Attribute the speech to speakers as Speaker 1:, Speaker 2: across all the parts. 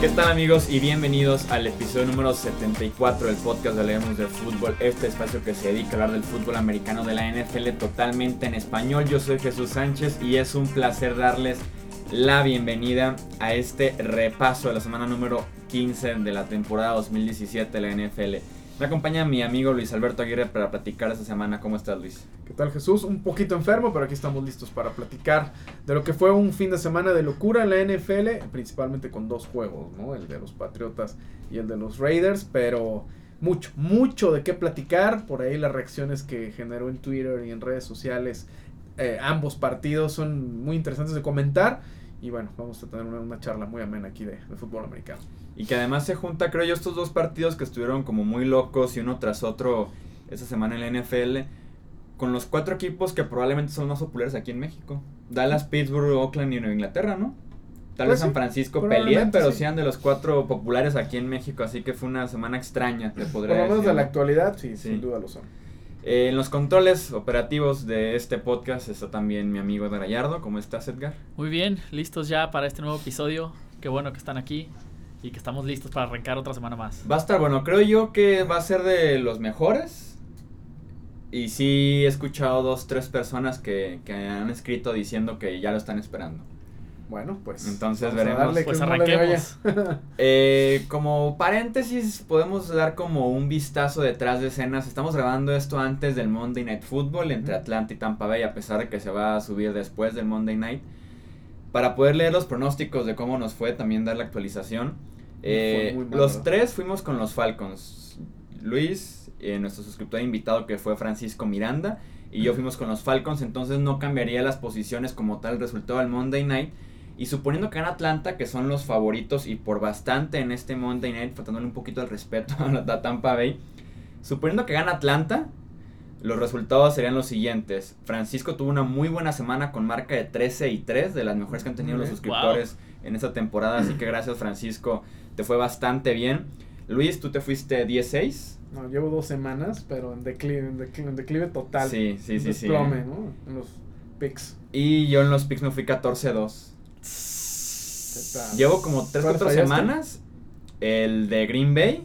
Speaker 1: ¿Qué tal amigos y bienvenidos al episodio número 74 del podcast de Leemos de Fútbol, este espacio que se dedica a hablar del fútbol americano de la NFL totalmente en español. Yo soy Jesús Sánchez y es un placer darles la bienvenida a este repaso de la semana número 15 de la temporada 2017 de la NFL. Me acompaña mi amigo Luis Alberto Aguirre para platicar esta semana. ¿Cómo estás, Luis?
Speaker 2: ¿Qué tal, Jesús? Un poquito enfermo, pero aquí estamos listos para platicar de lo que fue un fin de semana de locura en la NFL, principalmente con dos juegos, ¿no? El de los Patriotas y el de los Raiders, pero mucho, mucho de qué platicar. Por ahí las reacciones que generó en Twitter y en redes sociales eh, ambos partidos son muy interesantes de comentar. Y bueno, vamos a tener una, charla muy amena aquí de, de fútbol americano.
Speaker 1: Y que además se junta, creo yo, estos dos partidos que estuvieron como muy locos y uno tras otro esta semana en la NFL, con los cuatro equipos que probablemente son más populares aquí en México. Dallas, Pittsburgh, Oakland y Nueva Inglaterra, ¿no? Tal vez
Speaker 2: Pues sí,
Speaker 1: San Francisco peleen, pero
Speaker 2: sí.
Speaker 1: sean de los cuatro populares aquí en México, así que fue una semana extraña, te
Speaker 2: Por
Speaker 1: podría
Speaker 2: lo menos
Speaker 1: decir.
Speaker 2: de la actualidad, sí,
Speaker 1: Sí.
Speaker 2: sin duda lo son.
Speaker 1: Eh, en los controles operativos de este podcast está también mi amigo Edgar Gallardo. ¿Cómo estás, Edgar?
Speaker 3: Muy bien, listos ya para este nuevo episodio. Qué bueno que están aquí y que estamos listos para arrancar otra semana más.
Speaker 1: Va a estar bueno, creo yo que va a ser de los mejores. Y sí he escuchado dos, tres personas que, que han escrito diciendo que ya lo están esperando.
Speaker 2: Bueno, pues.
Speaker 1: Entonces veremos.
Speaker 2: darle
Speaker 3: Pues arranquemos.
Speaker 1: Eh, como paréntesis, podemos dar como un vistazo detrás de escenas. Estamos grabando esto antes del Monday Night Football entre. Atlanta y Tampa Bay, a pesar de que se va a subir después del Monday Night. Para poder leer los pronósticos de cómo nos fue, también dar la actualización. Eh,
Speaker 2: mal,
Speaker 1: los tres fuimos con los Falcons. Luis, eh, nuestro suscriptor invitado que fue Francisco Miranda, y yo fuimos con los Falcons, entonces no cambiaría las posiciones como tal el resultado del Monday Night. Y suponiendo que gana Atlanta, que son los favoritos y por bastante en este Monday Night, faltándole un poquito el respeto a la Tampa Bay. Suponiendo que gana Atlanta, los resultados serían los siguientes. Francisco tuvo una muy buena semana con marca de 13 y 3, de las mejores que han tenido los suscriptores en esta temporada. Así que gracias Francisco, te fue bastante bien. Luis, tú te fuiste 10-6.
Speaker 2: No, llevo dos semanas, pero en declive, en declive, en declive total.
Speaker 1: Sí, sí, sí, sí.
Speaker 2: desplome, ¿no? En los picks.
Speaker 1: Y yo en los picks me fui 14-2.
Speaker 2: ¿Qué tal?
Speaker 1: Llevo como 3
Speaker 2: ¿Cuál
Speaker 1: 4
Speaker 2: fallaste?
Speaker 1: semanas. El de Green Bay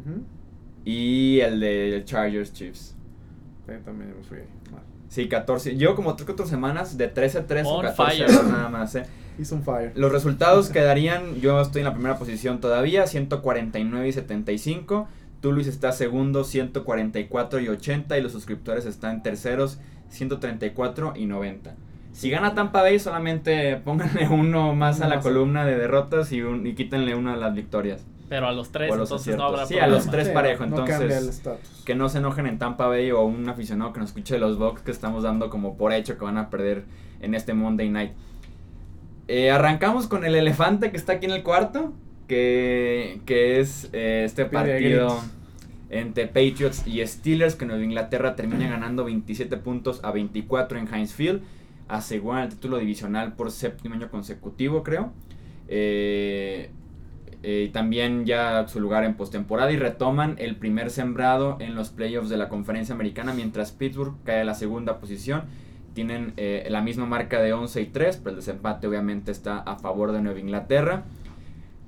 Speaker 2: Ujú.
Speaker 1: y el de Chargers Chiefs.
Speaker 2: Sí, también me fui.
Speaker 1: Sí, 14. Llevo como 3 4 semanas de 13-3 o
Speaker 3: On
Speaker 1: 14
Speaker 3: fire.
Speaker 1: nada más, eh.
Speaker 2: Hizo un fire.
Speaker 1: Los resultados quedarían, yo estoy en la primera posición todavía, 149 y 75. Tú Luis está segundo, 144 y 80 y los suscriptores están terceros, 134 y 90. Si gana Tampa Bay, solamente pónganle uno más a la
Speaker 2: más.
Speaker 1: columna de derrotas y, un- y quítenle una a las victorias.
Speaker 3: Pero a los tres,
Speaker 1: O a los
Speaker 3: entonces no habrá
Speaker 1: Sí, a los
Speaker 3: problema.
Speaker 1: tres
Speaker 2: Sí,
Speaker 1: parejo,
Speaker 2: No
Speaker 1: entonces. Que no se enojen en Tampa Bay o un aficionado que nos escuche de los Bucks que estamos dando como por hecho que van a perder en este Monday Night. Eh, arrancamos con el elefante que está aquí en el cuarto, que, que es eh, este partido entre Patriots y Steelers, que Nueva Inglaterra termina ganando 27 puntos a 24 en Heinz Field, aseguran el título divisional por séptimo año consecutivo, creo. Eh, eh, también ya su lugar en postemporada y retoman el primer sembrado en los playoffs de la conferencia americana, mientras Pittsburgh cae a la segunda posición. Tienen eh, la misma marca de 11 y 3, pero el desempate obviamente está a favor de Nueva Inglaterra.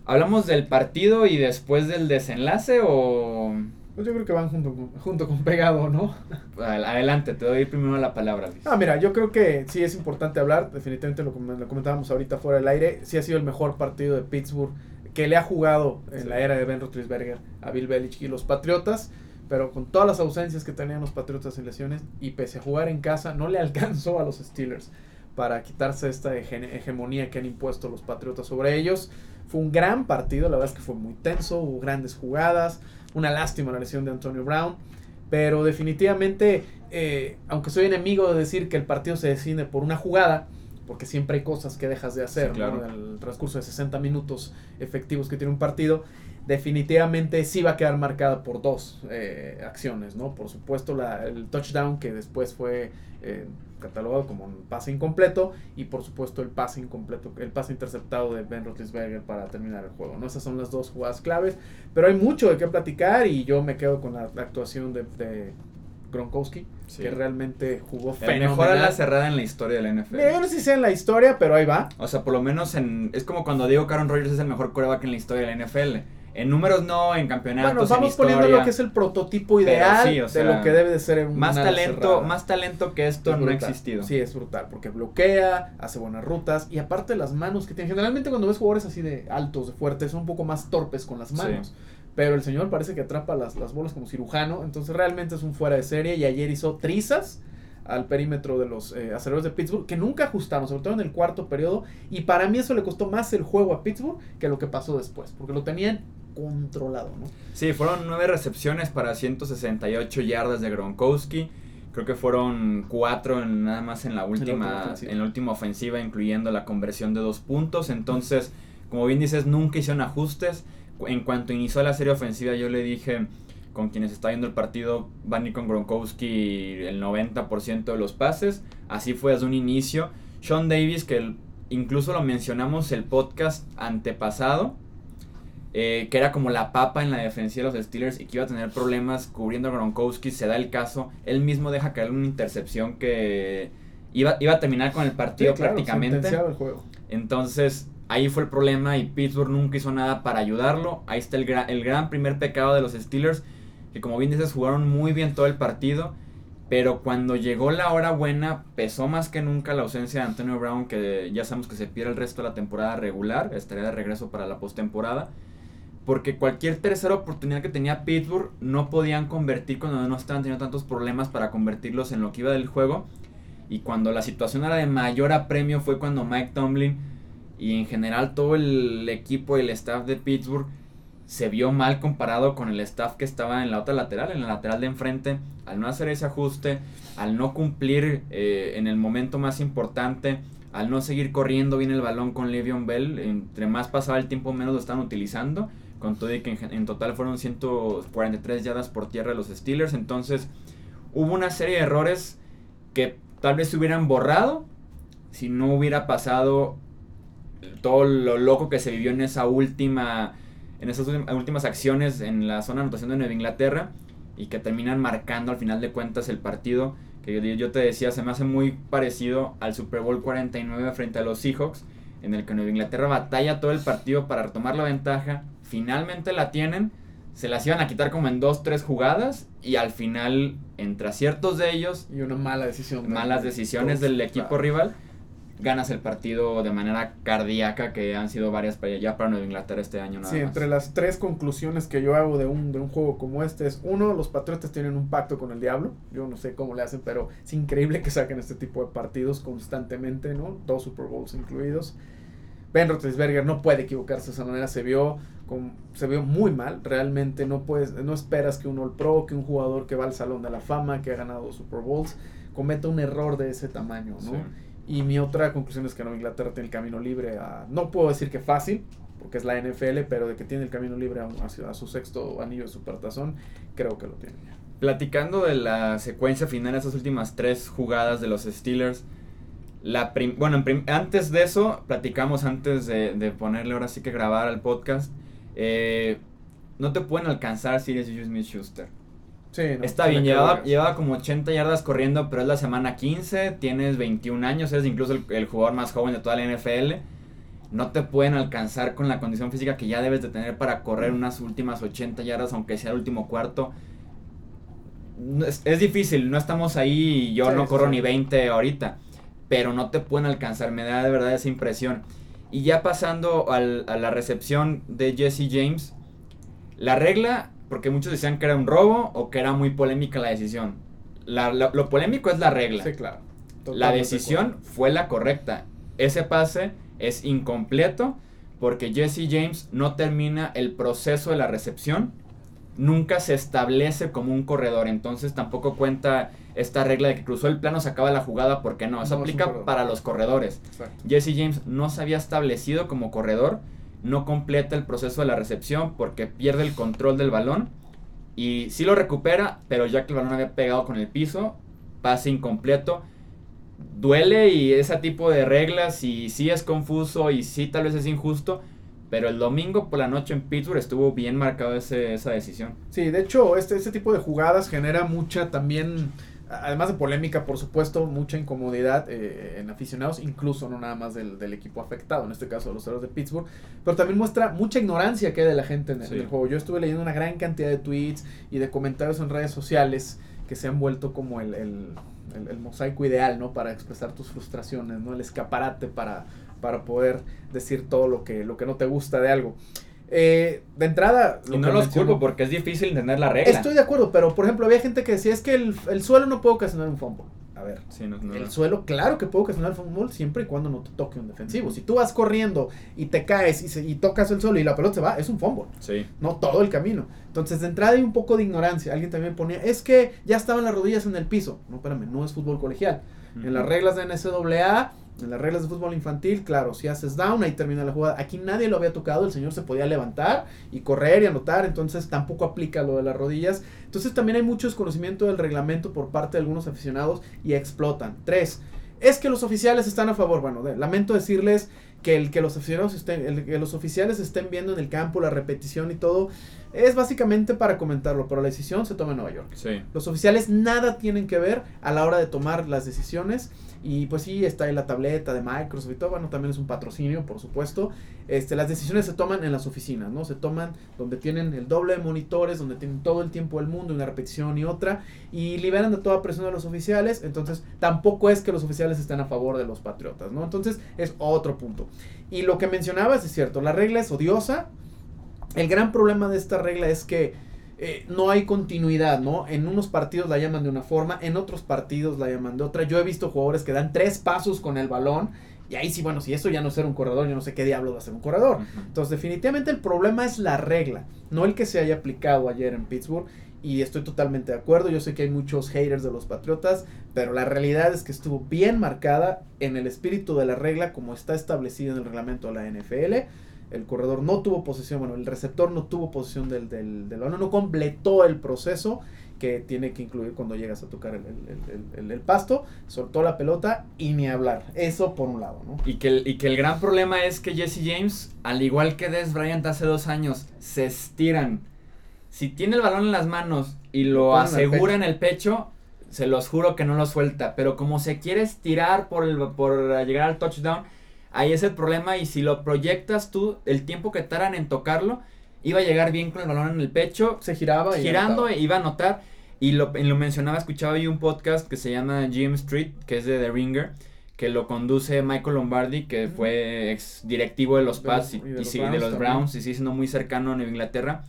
Speaker 1: ¿Hablamos del partido y después del desenlace o...?
Speaker 2: Pues yo creo que van junto con, junto con pegado, ¿no?
Speaker 1: Ad- Adelante, te doy primero la palabra, Luis.
Speaker 2: Ah, mira, yo creo que sí es importante hablar. Definitivamente lo, lo comentábamos ahorita fuera del aire. Sí ha sido el mejor partido de Pittsburgh que le ha jugado en
Speaker 1: Sí.
Speaker 2: la era de Ben Roethlisberger a Bill Belichick y los Patriotas. Pero con todas las ausencias que tenían los Patriotas en lesiones y pese a jugar en casa, no le alcanzó a los Steelers para quitarse esta hege- hegemonía que han impuesto los Patriotas sobre ellos. Fue un gran partido, la verdad es que fue muy tenso, hubo grandes jugadas, una lástima la lesión de Antonio Brown, pero definitivamente, eh, aunque soy enemigo de decir que el partido se decide por una jugada, porque siempre hay cosas que dejas de hacer
Speaker 1: Sí,
Speaker 2: ¿no? en el transcurso de 60 minutos efectivos que tiene un partido, definitivamente sí va a quedar marcada por dos eh, acciones, ¿no? Por supuesto la, el touchdown que después fue eh, catalogado como un pase incompleto y por supuesto el pase incompleto, el pase interceptado de Ben Roethlisberger para terminar el juego, ¿no? Esas son las dos jugadas claves, pero hay mucho de qué platicar y yo me quedo con la, la actuación de, de, Gronkowski,
Speaker 1: Sí.
Speaker 2: que realmente jugó
Speaker 1: El
Speaker 2: fenomenal.
Speaker 1: mejor a la cerrada en la historia de la NFL.
Speaker 2: Yo no sé si sea en la historia, pero ahí va.
Speaker 1: O sea, por lo menos en. Es como cuando digo que Aaron Rodgers es el mejor coreback en la historia de la NFL. En números no, en campeonatos,
Speaker 2: Bueno,
Speaker 1: en
Speaker 2: vamos
Speaker 1: historia.
Speaker 2: poniendo lo que es el prototipo ideal
Speaker 1: sí, o
Speaker 2: de lo que debe de ser un
Speaker 1: Más talento,
Speaker 2: cerrada.
Speaker 1: más talento que esto
Speaker 2: Es
Speaker 1: no ha existido.
Speaker 2: Sí, es brutal, porque bloquea, hace buenas rutas y aparte las manos que tiene. Generalmente cuando ves jugadores así de altos, de fuertes, son un poco más torpes con las manos. Pero el señor parece que atrapa las, las bolas como cirujano, entonces realmente es un fuera de serie y ayer hizo trizas al perímetro de los eh, aceleradores de Pittsburgh, que nunca ajustaron, sobre todo en el cuarto periodo, y para mí eso le costó más el juego a Pittsburgh que lo que pasó después, porque lo tenían controlado, ¿no?
Speaker 1: Sí, fueron nueve recepciones para 168 yardas de Gronkowski. Creo que fueron cuatro en- nada más en la última,
Speaker 2: ofensiva.
Speaker 1: en la última ofensiva, incluyendo la conversión de dos puntos. Entonces, como bien dices, nunca hicieron ajustes. En cuanto inició la serie ofensiva, yo le dije con quienes está viendo el partido, van a ir con Gronkowski el 90% de los pases. Así fue desde un inicio. Sean Davis, que el- incluso lo mencionamos el podcast antepasado, eh, que era como la papa en la defensiva de los Steelers y que iba a tener problemas cubriendo a Gronkowski, se da el caso, él mismo deja caer una intercepción que iba, iba a terminar con el partido
Speaker 2: Sí, claro,
Speaker 1: prácticamente.
Speaker 2: sentenciaba el juego.
Speaker 1: Entonces, ahí fue el problema y Pittsburgh nunca hizo nada para ayudarlo. Ahí está el, el gran primer pecado de los Steelers, que como bien dices, jugaron muy bien todo el partido. Pero cuando llegó la hora buena, pesó más que nunca la ausencia de Antonio Brown, que ya sabemos que se pierde el resto de la temporada regular, estaría de regreso para la postemporada. Porque cualquier tercera oportunidad que tenía Pittsburgh no podían convertir cuando no estaban teniendo tantos problemas para convertirlos en lo que iba del juego. Y cuando la situación era de mayor apremio fue cuando Mike Tomlin y en general todo el equipo y el staff de Pittsburgh se vio mal comparado con el staff que estaba en la otra lateral, en la lateral de enfrente, al no hacer ese ajuste, al no cumplir eh, en el momento más importante, al no seguir corriendo bien el balón con Le'Veon Bell, entre más pasaba el tiempo menos lo estaban utilizando, con todo y que en, total fueron 143 yardas por tierra de los Steelers, entonces hubo una serie de errores que tal vez se hubieran borrado si no hubiera pasado todo lo loco que se vivió en esa última en esas últim- últimas acciones en la zona de anotación de Nueva Inglaterra y que terminan marcando al final de cuentas el partido que yo, yo te decía se me hace muy parecido al Super Bowl 49 frente a los Seahawks en el que Nueva Inglaterra batalla todo el partido para retomar la ventaja finalmente la tienen se las iban a quitar como en dos tres jugadas y al final entre aciertos de ellos
Speaker 2: Y una mala decisión. de-
Speaker 1: malas decisiones del equipo rival, ganas el partido de manera cardíaca, que han sido varias para ya para Nueva Inglaterra este año. Nada
Speaker 2: Sí,
Speaker 1: más.
Speaker 2: entre las tres conclusiones que yo hago de un, de un juego como este es, uno, los Patriotas tienen un pacto con el diablo, yo no sé cómo le hacen, pero es increíble que saquen este tipo de partidos constantemente, ¿no? Dos Super Bowls incluidos. Ben Roethlisberger no puede equivocarse de esa manera, se vio, con, se vio muy mal, realmente no puedes, no esperas que un All Pro, que un jugador que va al Salón de la Fama, que ha ganado Super Bowls, cometa un error de ese tamaño, ¿no?
Speaker 1: Sí.
Speaker 2: Y mi otra conclusión es que Nueva Inglaterra tiene el camino libre a, no puedo decir que fácil, porque es la NFL, pero de que tiene el camino libre a, a su sexto anillo de supertazón, creo que lo tiene ya.
Speaker 1: Platicando de la secuencia final esas últimas tres jugadas de los Steelers. La bueno, antes de eso, platicamos antes de, de ponerle ahora sí que grabar al podcast. eh, no te pueden alcanzar si eres Juju Smith Schuster.
Speaker 2: Sí, no,
Speaker 1: Está bien,
Speaker 2: le
Speaker 1: llevaba, llevaba como 80 yardas corriendo, pero es la semana 15, tienes 21 años, eres incluso el, el jugador más joven de toda la NFL. No te pueden alcanzar con la condición física que ya debes de tener para correr unas últimas 80 yardas, aunque sea el último cuarto. No, Es, es difícil, no estamos ahí y yo
Speaker 2: Sí,
Speaker 1: no corro
Speaker 2: sí.
Speaker 1: ni 20 ahorita, pero no te pueden alcanzar, me da de verdad esa impresión. Y ya pasando al- a la recepción de Jesse James, la regla, porque muchos decían que era un robo o que era muy polémica la decisión. La- la- lo polémico es la regla.
Speaker 2: Sí, claro.
Speaker 1: la
Speaker 2: Totalmente
Speaker 1: decisión fue la correcta. Ese pase es incompleto porque Jesse James no termina el proceso de la recepción. Nunca se establece como un corredor. Entonces tampoco cuenta esta regla de que cruzó el plano, se acaba la jugada. porque no? Eso
Speaker 2: No,
Speaker 1: aplica para los corredores.
Speaker 2: Exacto.
Speaker 1: Jesse James no se había establecido como corredor, no completa el proceso de la recepción porque pierde el control del balón y sí lo recupera, pero ya que el balón había pegado con el piso, pase incompleto. Duele y ese tipo de reglas y sí es confuso y sí tal vez es injusto, Pero el domingo por la noche en Pittsburgh estuvo bien marcado ese, esa decisión.
Speaker 2: Sí, de hecho, este, este tipo de jugadas genera mucha también, además de polémica, por supuesto, mucha incomodidad eh, en aficionados, incluso no nada más del, del, equipo afectado, en este caso los héroes de Pittsburgh, pero también muestra mucha ignorancia que hay de la gente en, sí. en el juego. Yo estuve leyendo una gran cantidad de tweets y de comentarios en redes sociales que se han vuelto como el, el, el, el mosaico ideal, ¿no? Para expresar tus frustraciones, ¿no? El escaparate para para poder decir todo lo que, lo que no te gusta de algo. Eh, de entrada...
Speaker 1: Lo y no los culpo porque es difícil entender la regla.
Speaker 2: Estoy de acuerdo, pero por ejemplo había gente que decía es que el, el suelo no puede ocasionar un fumble. A ver,
Speaker 1: sí, no, no,
Speaker 2: el
Speaker 1: no.
Speaker 2: suelo claro que puede ocasionar un fumble siempre y cuando no te toque un defensivo. Si tú vas corriendo y te caes y, se, y tocas el suelo y la pelota se va, es un fumble.
Speaker 1: Sí.
Speaker 2: No todo el camino. Entonces de entrada hay un poco de ignorancia. Alguien también ponía, es que ya estaban las rodillas en el piso. No, espérame, no es fútbol colegial. Uh -huh. En las reglas de NCAA en las reglas de fútbol infantil, claro, si haces down, ahí termina la jugada. Aquí nadie lo había tocado, el señor se podía levantar y correr y anotar, entonces tampoco aplica lo de las rodillas. Entonces también hay mucho desconocimiento del reglamento por parte de algunos aficionados y explotan. Tres, es que los oficiales están a favor. Bueno, de, lamento decirles que el que los aficionados estén, el que los oficiales estén viendo en el campo la repetición y todo, es básicamente para comentarlo, pero la decisión se toma en Nueva York.
Speaker 1: Sí.
Speaker 2: Los oficiales nada tienen que ver a la hora de tomar las decisiones. Y pues sí, está ahí la tableta de Microsoft y todo. Bueno, también es un patrocinio, por supuesto. Este, las decisiones se toman en las oficinas, ¿no? Se toman donde tienen el doble de monitores, donde tienen todo el tiempo del mundo, una repetición y otra. Y liberan de toda presión a los oficiales. Entonces, tampoco es que los oficiales estén a favor de los patriotas, ¿no? Entonces, es otro punto. Y lo que mencionabas es cierto, la regla es odiosa. El gran problema de esta regla es que eh, no hay continuidad, ¿no? En unos partidos la llaman de una forma, en otros partidos la llaman de otra. Yo he visto jugadores que dan tres pasos con el balón. Y ahí sí, bueno, si eso ya no es ser un corredor, yo no sé qué diablos va a ser un corredor. Uh -huh. Entonces, definitivamente el problema es la regla, no el que se haya aplicado ayer en Pittsburgh. Y estoy totalmente de acuerdo. Yo sé que hay muchos haters de los Patriotas, pero la realidad es que estuvo bien marcada en el espíritu de la regla, como está establecido en el reglamento de la NFL el corredor no tuvo posesión, bueno, el receptor no tuvo posesión del, del, del balón, no completó el proceso que tiene que incluir cuando llegas a tocar el, el, el, el, pasto, soltó la pelota y ni hablar. Eso por un lado, ¿no?
Speaker 1: Y que, y que el gran problema es que Jesse James, al igual que Des Bryant hace dos años, se estiran. Si tiene el balón en las manos y lo, lo asegura en el pecho, se los juro que no lo suelta. Pero como se quiere estirar por, el, por llegar al touchdown, Ahí es el problema y si lo proyectas tú, el tiempo que tardan en tocarlo, iba a llegar bien con el balón en el pecho.
Speaker 2: Se giraba.
Speaker 1: Girando, y iba a notar. Y lo, lo mencionaba, escuchaba yo un podcast que se llama Jim Street, que es de The Ringer, que lo conduce Michael Lombardi, que uh -huh. fue ex directivo de los Pats y, y, de, y, los sí, de, los Browns, y sí, siendo muy cercano a Nueva Inglaterra.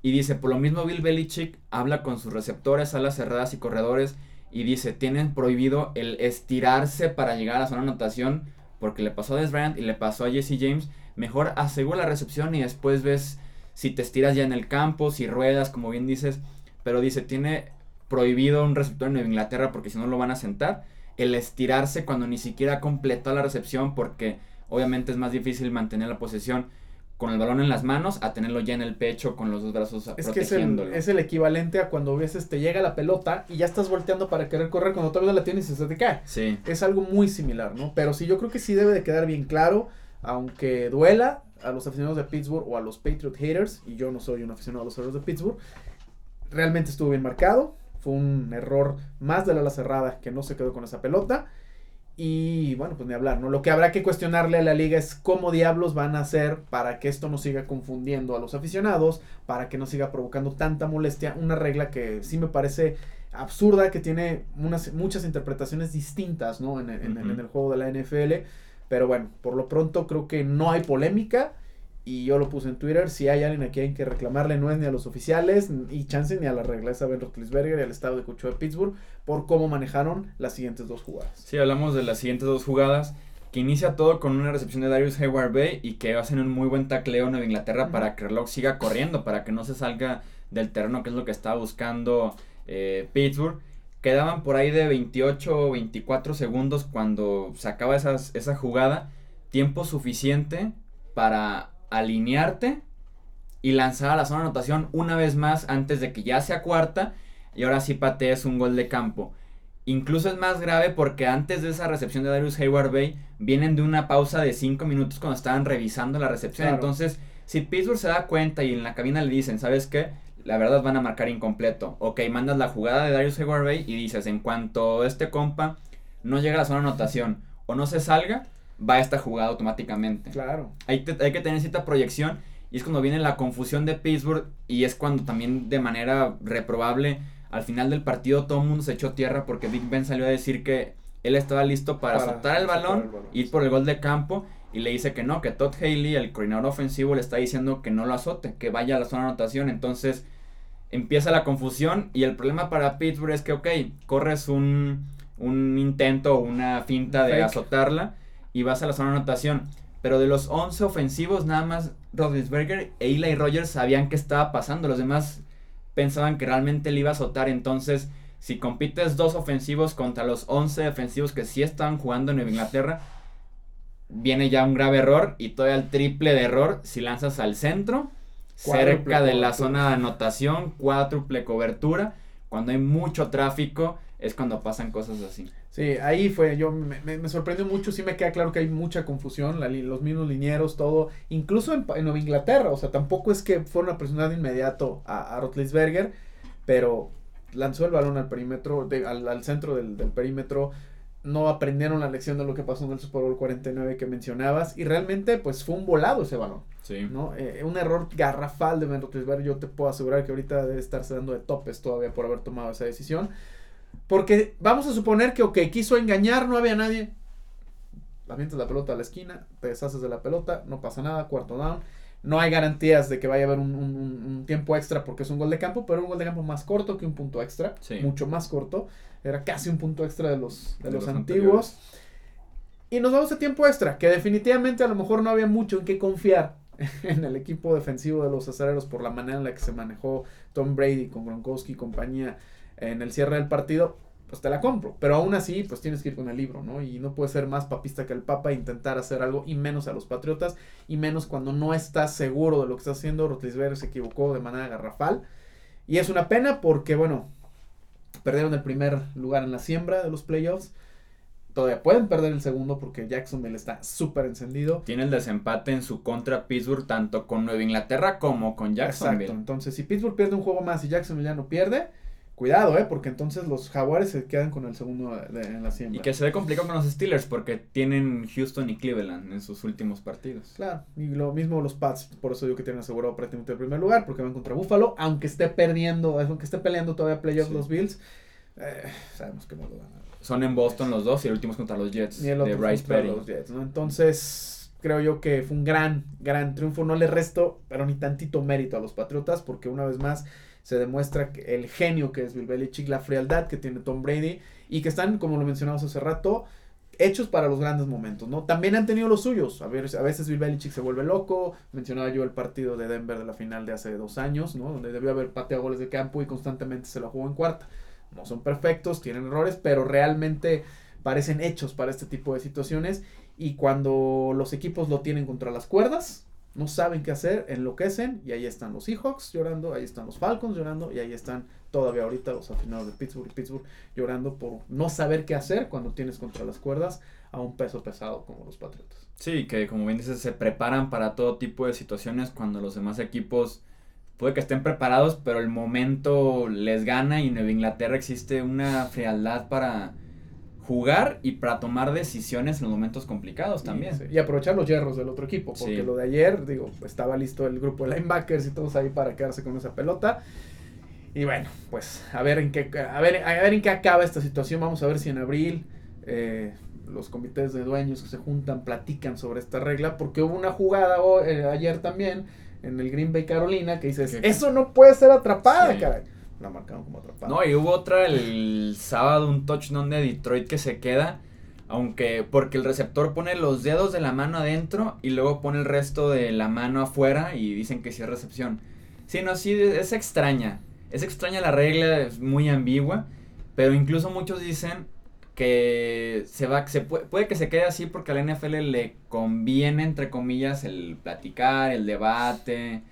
Speaker 1: Y dice, por lo mismo Bill Belichick habla con sus receptores, alas cerradas y corredores, y dice, tienen prohibido el estirarse para llegar a de anotación porque le pasó a Des Bryant y le pasó a Jesse James, mejor asegura la recepción y después ves si te estiras ya en el campo, si ruedas, como bien dices, pero dice, tiene prohibido un receptor en Nueva Inglaterra porque si no lo van a sentar, el estirarse cuando ni siquiera completó la recepción porque obviamente es más difícil mantener la posesión con el balón en las manos a tenerlo ya en el pecho con los dos brazos
Speaker 2: es protegiéndolo. Que es, el, es el equivalente a cuando a veces te llega la pelota y ya estás volteando para querer correr cuando todavía la tienes y se te cae.
Speaker 1: Sí.
Speaker 2: Es algo muy similar, ¿no? Pero sí, yo creo que sí debe de quedar bien claro, aunque duela a los aficionados de Pittsburgh o a los Patriot haters, y yo no soy un aficionado a los héroes de Pittsburgh, realmente estuvo bien marcado. Fue un error más de la ala cerrada que no se quedó con esa pelota. Y bueno, pues ni hablar, ¿no? Lo que habrá que cuestionarle a la liga es cómo diablos van a hacer para que esto no siga confundiendo a los aficionados, para que no siga provocando tanta molestia. Una regla que sí me parece absurda, que tiene unas, muchas interpretaciones distintas, ¿no? En, en, uh -huh. en el juego de la NFL. Pero bueno, por lo pronto creo que no hay polémica. Y yo lo puse en Twitter. Si hay alguien aquí hay que reclamarle, no es ni a los oficiales y chance ni a la regla. Es a Ben Roethlisberger y al estado de coach de Pittsburgh por cómo manejaron las siguientes dos jugadas.
Speaker 1: Sí, hablamos de las siguientes dos jugadas. Que inicia todo con una recepción de Darius Hayward Bay y que hacen un muy buen tacleo en Nueva Inglaterra uh -huh. para que el reloj siga corriendo, para que no se salga del terreno, que es lo que estaba buscando eh, Pittsburgh. Quedaban por ahí de 28 o 24 segundos cuando se acaba esas, esa jugada. Tiempo suficiente para alinearte y lanzar a la zona de anotación una vez más antes de que ya sea cuarta y ahora sí patees un gol de campo. Incluso es más grave porque antes de esa recepción de Darius Hayward Bay vienen de una pausa de 5 minutos cuando estaban revisando la recepción.
Speaker 2: Claro.
Speaker 1: Entonces, si Pittsburgh se da cuenta y en la cabina le dicen, ¿sabes qué? La verdad van a marcar incompleto. Ok, mandas la jugada de Darius Hayward Bay y dices, en cuanto este compa no llega a la zona de anotación o no se salga, va esta jugada automáticamente.
Speaker 2: Claro.
Speaker 1: Hay, que- hay que tener cierta proyección y es cuando viene la confusión de Pittsburgh y es cuando también de manera reprobable al final del partido todo el mundo se echó tierra porque Big Ben salió a decir que él estaba listo para,
Speaker 2: Para
Speaker 1: soltar el balón,
Speaker 2: el balón.
Speaker 1: ir por el gol de campo y le dice que no, que Todd Haley, el coordinador ofensivo, le está diciendo que no lo azote, que vaya a la zona de anotación. Entonces empieza la confusión y el problema para Pittsburgh es que, ok, corres un, un intento o una finta de azotarla y vas a la zona de anotación. Pero de los 11 ofensivos, nada más Rodgers e Eli Rogers sabían qué estaba pasando. Los demás pensaban que realmente le iba a azotar. Entonces, si compites dos ofensivos contra los 11 defensivos que sí estaban jugando en Nueva Inglaterra, viene ya un grave error y todavía el triple de error si lanzas al centro, cerca de la zona de anotación, cuádruple cobertura. Cuando hay mucho tráfico es cuando pasan cosas así.
Speaker 2: Sí, ahí fue, yo me, me- me sorprendió mucho, sí me queda claro que hay mucha confusión, la los mismos linieros, todo, incluso en, en Nueva Inglaterra, o sea, tampoco es que fueron a presionar de inmediato a, a Rotlisberger, pero lanzó el balón al perímetro, de- al, al centro del, del perímetro, no aprendieron la lección de lo que pasó en el Super Bowl 49 que mencionabas, y realmente pues fue un volado ese balón.
Speaker 1: Sí.
Speaker 2: ¿no? Eh, un error garrafal de Ben Roethlisberger, yo te puedo asegurar que ahorita debe estarse dando de topes todavía por haber tomado esa decisión. Porque vamos a suponer que, ok, quiso engañar, no había nadie. Avientas la pelota a la esquina, te deshaces de la pelota, no pasa nada, cuarto down. No hay garantías de que vaya a haber un, un- un- un tiempo extra porque es un gol de campo, pero un gol de campo más corto que un punto extra.
Speaker 1: Sí.
Speaker 2: Mucho más corto. Era casi un punto extra de los, de
Speaker 1: De
Speaker 2: los
Speaker 1: los
Speaker 2: antiguos. Y nos vamos a tiempo extra, que definitivamente a lo mejor no había mucho en qué confiar en el equipo defensivo de los acereros por la manera en la que se manejó Tom Brady con Gronkowski y compañía en el cierre del partido, pues te la compro. Pero aún así, pues tienes que ir con el libro, ¿no? Y no puede ser más papista que el Papa e intentar hacer algo, y menos a los Patriotas, y menos cuando no estás seguro de lo que estás haciendo. Rotlisberger se equivocó de manera garrafal. Y es una pena porque, bueno, perdieron el primer lugar en la siembra de los playoffs. Todavía pueden perder el segundo porque Jacksonville está súper encendido.
Speaker 1: Tiene el desempate en su contra Pittsburgh tanto con Nueva Inglaterra como con Jacksonville.
Speaker 2: Exacto. Entonces, si Pittsburgh pierde un juego más y Jacksonville ya no pierde, cuidado, ¿eh? Porque entonces los Jaguares se quedan con el segundo de- en la siembra.
Speaker 1: Y que se ve complicado con los Steelers porque tienen Houston y Cleveland en sus últimos partidos.
Speaker 2: Claro, y lo mismo los Pats, por eso digo que tienen asegurado prácticamente el primer lugar, porque van contra Buffalo, aunque esté perdiendo, aunque esté peleando todavía playoffs
Speaker 1: Sí.
Speaker 2: los Bills, eh, sabemos que no lo van a
Speaker 1: Son en Boston los dos y el último es contra los Jets
Speaker 2: ni el
Speaker 1: de
Speaker 2: otro
Speaker 1: Bryce
Speaker 2: contra los Jets, ¿no? Entonces, creo yo que fue un gran, gran triunfo. No le resto, pero ni tantito mérito a los Patriotas, porque una vez más se demuestra el genio que es Bill Belichick, la frialdad que tiene Tom Brady, y que están, como lo mencionamos hace rato, hechos para los grandes momentos, ¿no? También han tenido los suyos. A, ver, a veces Bill Belichick se vuelve loco. Mencionaba yo el partido de Denver de la final de hace dos años, ¿no? Donde debió haber pateado goles de campo y constantemente se la jugó en cuarta. No son perfectos, tienen errores, pero realmente parecen hechos para este tipo de situaciones. Y cuando los equipos lo tienen contra las cuerdas, no saben qué hacer, enloquecen. Y ahí están los Seahawks llorando, ahí están los Falcons llorando, y ahí están todavía ahorita los afinados de Pittsburgh y Pittsburgh llorando por no saber qué hacer cuando tienes contra las cuerdas a un peso pesado como los Patriotas.
Speaker 1: Sí, que como bien dices, se preparan para todo tipo de situaciones cuando los demás equipos puede que estén preparados, pero el momento les gana y en Nueva Inglaterra existe una frialdad para jugar y para tomar decisiones en los momentos complicados también.
Speaker 2: Y, y aprovechar los hierros del otro equipo, porque
Speaker 1: Sí.
Speaker 2: lo de ayer, digo, estaba listo el grupo de linebackers y todos ahí para quedarse con esa pelota. Y bueno, pues a ver en qué, a ver, a ver en qué acaba esta situación. Vamos a ver si en abril eh, los comités de dueños que se juntan platican sobre esta regla, porque hubo una jugada ho- eh, ayer también en el Green Bay Carolina que dices, eso no puede ser atrapada, caray. La marcaron como.
Speaker 1: No, y hubo otra el sábado, un touchdown de Detroit que se queda, aunque porque el receptor pone los dedos de la mano adentro y luego pone el resto de la mano afuera y dicen que sí es recepción. Sí, no, sí, es extraña. Es extraña la regla, es muy ambigua, pero incluso muchos dicen que se va, se puede, puede que se quede así porque a la NFL le conviene, entre comillas, el platicar, el debate.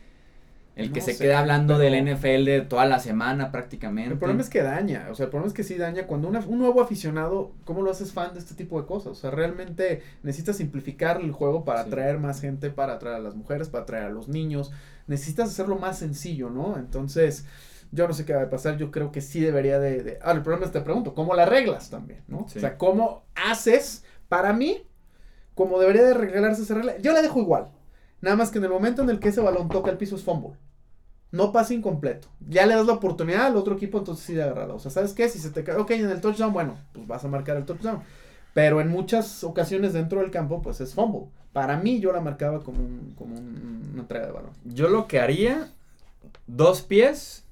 Speaker 1: El que
Speaker 2: No
Speaker 1: se
Speaker 2: sé,
Speaker 1: queda hablando
Speaker 2: pero-
Speaker 1: del NFL de toda la semana prácticamente.
Speaker 2: El problema es que daña, o sea, el problema es que sí daña cuando una- un nuevo aficionado, ¿cómo lo haces fan de este tipo de cosas? O sea, realmente necesitas simplificar el juego para
Speaker 1: Sí.
Speaker 2: atraer más gente, para atraer a las mujeres, para atraer a los niños, necesitas hacerlo más sencillo, ¿no? Entonces, yo no sé qué va a pasar, yo creo que sí debería de... de- Ahora, el problema es, te pregunto, ¿cómo la arreglas también, no?
Speaker 1: Sí.
Speaker 2: O sea, ¿cómo haces, para mí, como debería de arreglarse esa regla? Yo la dejo igual, nada más que en el momento en el que ese balón toca el piso es fumble. No pase incompleto. Ya le das la oportunidad al otro equipo, entonces sí de agarrarla. O sea, ¿sabes qué? Si se te cae, ok, en el touchdown, bueno, pues vas a marcar el touchdown. Pero en muchas ocasiones dentro del campo, pues es fumble. Para mí, yo la marcaba como, un, como un- una entrega de balón.
Speaker 1: Yo lo que haría, dos pies,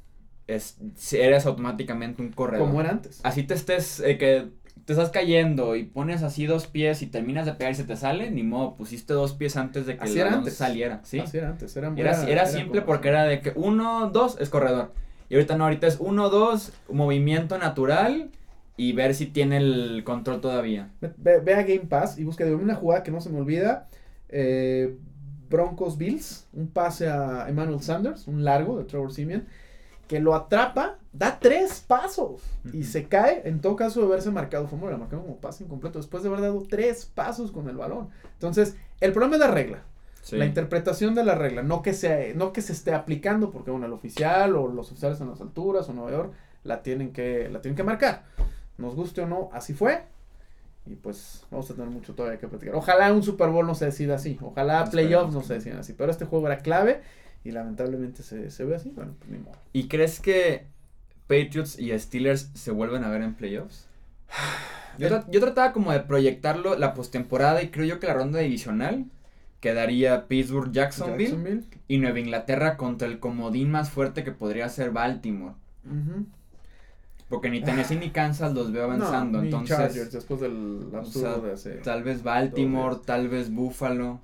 Speaker 1: es, si eres automáticamente un corredor.
Speaker 2: Como era antes.
Speaker 1: Así te estés, eh, que te estás cayendo y pones así dos pies y terminas de pegar y se te sale, ni modo, pusiste dos pies antes de que
Speaker 2: Así
Speaker 1: el balón saliera, ¿sí?
Speaker 2: Así era antes. Era,
Speaker 1: Era, era, simple
Speaker 2: como-
Speaker 1: porque era de que uno, dos es corredor. Y ahorita no, ahorita es uno, dos, movimiento natural y ver si tiene el control todavía.
Speaker 2: Ve, ve- ve a Game Pass y busca de una jugada que no se me olvida. eh, Broncos Bills, un pase a Emmanuel Sanders, un largo de Trevor Simeon, que lo atrapa, da tres pasos y se cae. En todo caso de haberse marcado, fue la marcaron como pase incompleto después de haber dado tres pasos con el balón. Entonces, el problema es la regla.
Speaker 1: Sí.
Speaker 2: La interpretación de la regla, no que, se, no que se esté aplicando, porque bueno, el oficial o los oficiales en las alturas o Nueva York la tienen que, la tienen que marcar. Nos guste o no, así fue. Y pues vamos a tener mucho todavía que platicar. Ojalá un Super Bowl no se decida así. Ojalá
Speaker 1: Esperemos
Speaker 2: playoffs no
Speaker 1: que
Speaker 2: se decidan así. Pero este juego era clave y lamentablemente se, se ve así. Bueno, pues ni modo.
Speaker 1: ¿Y crees que Patriots y Steelers se vuelven a ver en playoffs? Yo, tra- yo trataba como de proyectarlo la postemporada y creo yo que la ronda divisional quedaría Pittsburgh, Jacksonville,
Speaker 2: Jacksonville.
Speaker 1: y Nueva Inglaterra contra el comodín más fuerte que podría ser Baltimore. Porque ni Tennessee ni Kansas los veo avanzando.
Speaker 2: No, ni
Speaker 1: entonces,
Speaker 2: Chargers después del
Speaker 1: o
Speaker 2: absurdo
Speaker 1: sea,
Speaker 2: de hace.
Speaker 1: tal vez Baltimore, tal vez Buffalo.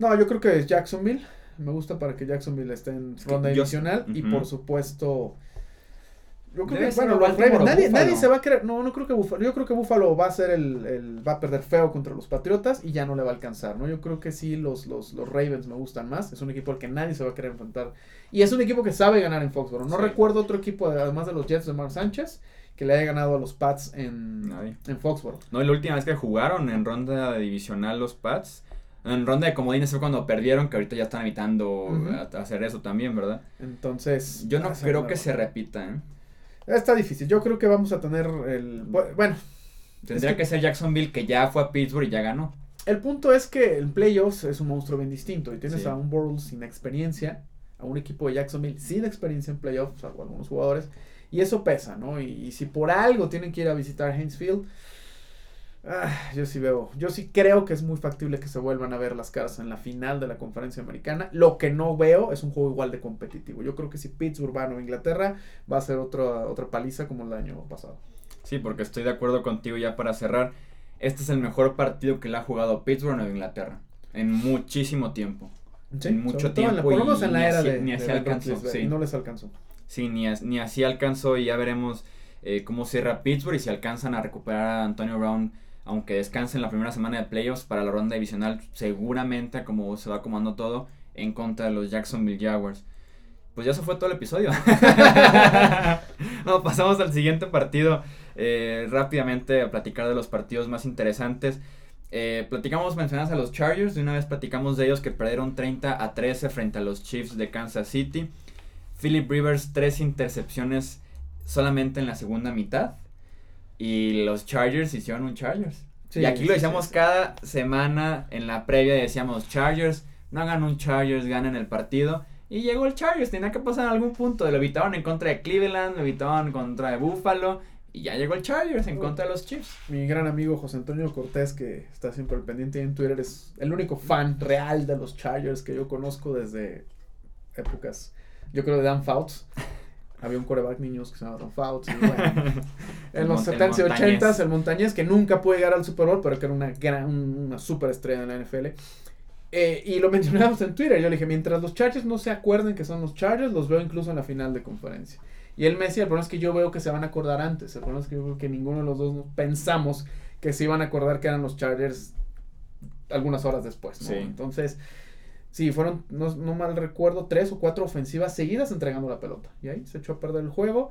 Speaker 2: No, yo creo que es Jacksonville. Me gusta para que Jacksonville esté en
Speaker 1: que
Speaker 2: ronda divisional. Y por supuesto. Yo creo
Speaker 1: Debe
Speaker 2: que, bueno, los Ravens. Nadie, nadie se va a creer. No, no creo que Buffalo. Yo creo que Buffalo va a ser el, el- Va a perder feo contra los Patriotas y ya no le va a alcanzar, ¿no? Yo creo que sí, los, los, los Ravens me gustan más. Es un equipo al que nadie se va a querer enfrentar. Y es un equipo que sabe ganar en Foxborough. No
Speaker 1: Sí.
Speaker 2: recuerdo otro equipo, además de los Jets de Mark Sánchez, que le haya ganado a los Pats en,
Speaker 1: Nadie.
Speaker 2: en Foxborough.
Speaker 1: No, y la última vez que jugaron en ronda divisional los Pats. En ronda de comodines fue cuando perdieron, que ahorita ya están evitando hacer eso también, ¿verdad?
Speaker 2: Entonces.
Speaker 1: Yo no creo que se repita, ¿eh?
Speaker 2: Está difícil. Yo creo que vamos a tener el. bu- Bueno,
Speaker 1: Tendría
Speaker 2: Es que-
Speaker 1: que ser Jacksonville que ya fue a Pittsburgh y ya ganó.
Speaker 2: el punto es que el playoffs es un monstruo bien distinto. Y tienes
Speaker 1: Sí.
Speaker 2: a un Bortles sin experiencia, a un equipo de Jacksonville sin experiencia en playoffs, salvo algunos jugadores. Y eso pesa, ¿no? Y, y si por algo tienen que ir a visitar Hainesfield, ah, yo sí veo, yo sí creo que es muy factible que se vuelvan a ver las caras en la final de la conferencia americana. Lo que no veo es un juego igual de competitivo. Yo creo que si Pittsburgh va a Inglaterra, va a ser otra, otra paliza como el año pasado.
Speaker 1: Sí, porque estoy de acuerdo contigo ya para cerrar. Este es el mejor partido que le ha jugado Pittsburgh a Inglaterra. En muchísimo tiempo.
Speaker 2: Sí,
Speaker 1: En mucho tiempo
Speaker 2: por lo menos
Speaker 1: y
Speaker 2: en la
Speaker 1: ni
Speaker 2: era
Speaker 1: así-
Speaker 2: de,
Speaker 1: ni
Speaker 2: de
Speaker 1: así
Speaker 2: Ben
Speaker 1: alcanzó, sí.
Speaker 2: no les alcanzó.
Speaker 1: Sí, ni, as- ni así alcanzó y ya veremos eh, cómo cierra Pittsburgh y si alcanzan a recuperar a Antonio Brown, aunque descanse en la primera semana de playoffs para la ronda divisional, seguramente como se va acomodando todo en contra de los Jacksonville Jaguars. Pues ya eso fue todo el episodio. no, pasamos al siguiente partido eh, rápidamente a platicar de los partidos más interesantes. Eh, platicamos, mencionas a los Chargers, de una vez platicamos de ellos que perdieron 30 a 13 frente a los Chiefs de Kansas City. Philip Rivers, tres intercepciones solamente en la segunda mitad. Y los Chargers hicieron un Chargers.
Speaker 2: Sí,
Speaker 1: y aquí lo decíamos
Speaker 2: sí, sí.
Speaker 1: cada semana en la previa, decíamos Chargers, no hagan un Chargers, ganen el partido. Y llegó el Chargers, tenía que pasar en algún punto. Lo evitaron en contra de Cleveland, lo evitaron en contra de Buffalo. Y ya llegó el Chargers en
Speaker 2: Oh.
Speaker 1: contra de los Chiefs.
Speaker 2: Mi gran amigo José Antonio Cortés, que está siempre al pendiente en Twitter, es el único fan real de los Chargers que yo conozco desde épocas, yo creo de Dan Fouts. Había un coreback niños que se llamaba Dan Fouts. bueno, en los
Speaker 1: mon- el
Speaker 2: 70s y
Speaker 1: montañés.
Speaker 2: 80s, el montañés que nunca puede llegar al Super Bowl, pero que era una gran, una super estrella en la NFL. Eh, y lo mencionamos en Twitter. Yo le dije, mientras los Chargers no se acuerden que son los Chargers, los veo incluso en la final de conferencia. Y él me decía, el problema es que yo veo que se van a acordar antes. El problema es que yo creo que ninguno de los dos pensamos que se iban a acordar que eran los Chargers algunas horas después. ¿no?
Speaker 1: Sí.
Speaker 2: Entonces, Sí, fueron, no, no mal recuerdo, tres o cuatro ofensivas seguidas entregando la pelota. Y ahí se echó a perder el juego.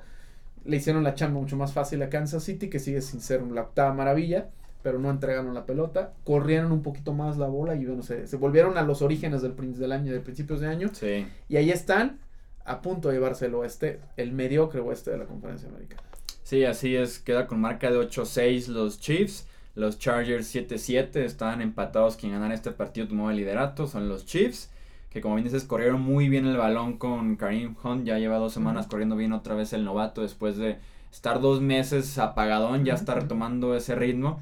Speaker 2: Le hicieron la chamba mucho más fácil a Kansas City, que sigue sin ser la octava maravilla, pero no entregaron la pelota. Corrieron un poquito más la bola y bueno, se, se volvieron a los orígenes del, del año, de principios de año.
Speaker 1: Sí.
Speaker 2: Y ahí están, a punto de llevarse el oeste, el mediocre oeste de la conferencia americana.
Speaker 1: Sí, así es. Queda con marca de 8-6 los Chiefs. Los Chargers 7-7 estaban empatados. Quien ganara este partido tomó el liderato. Son los Chiefs. Que como bien dices, corrieron muy bien el balón con Kareem Hunt. Ya lleva dos semanas corriendo bien otra vez el novato. Después de estar dos meses apagadón. Ya está retomando ese ritmo.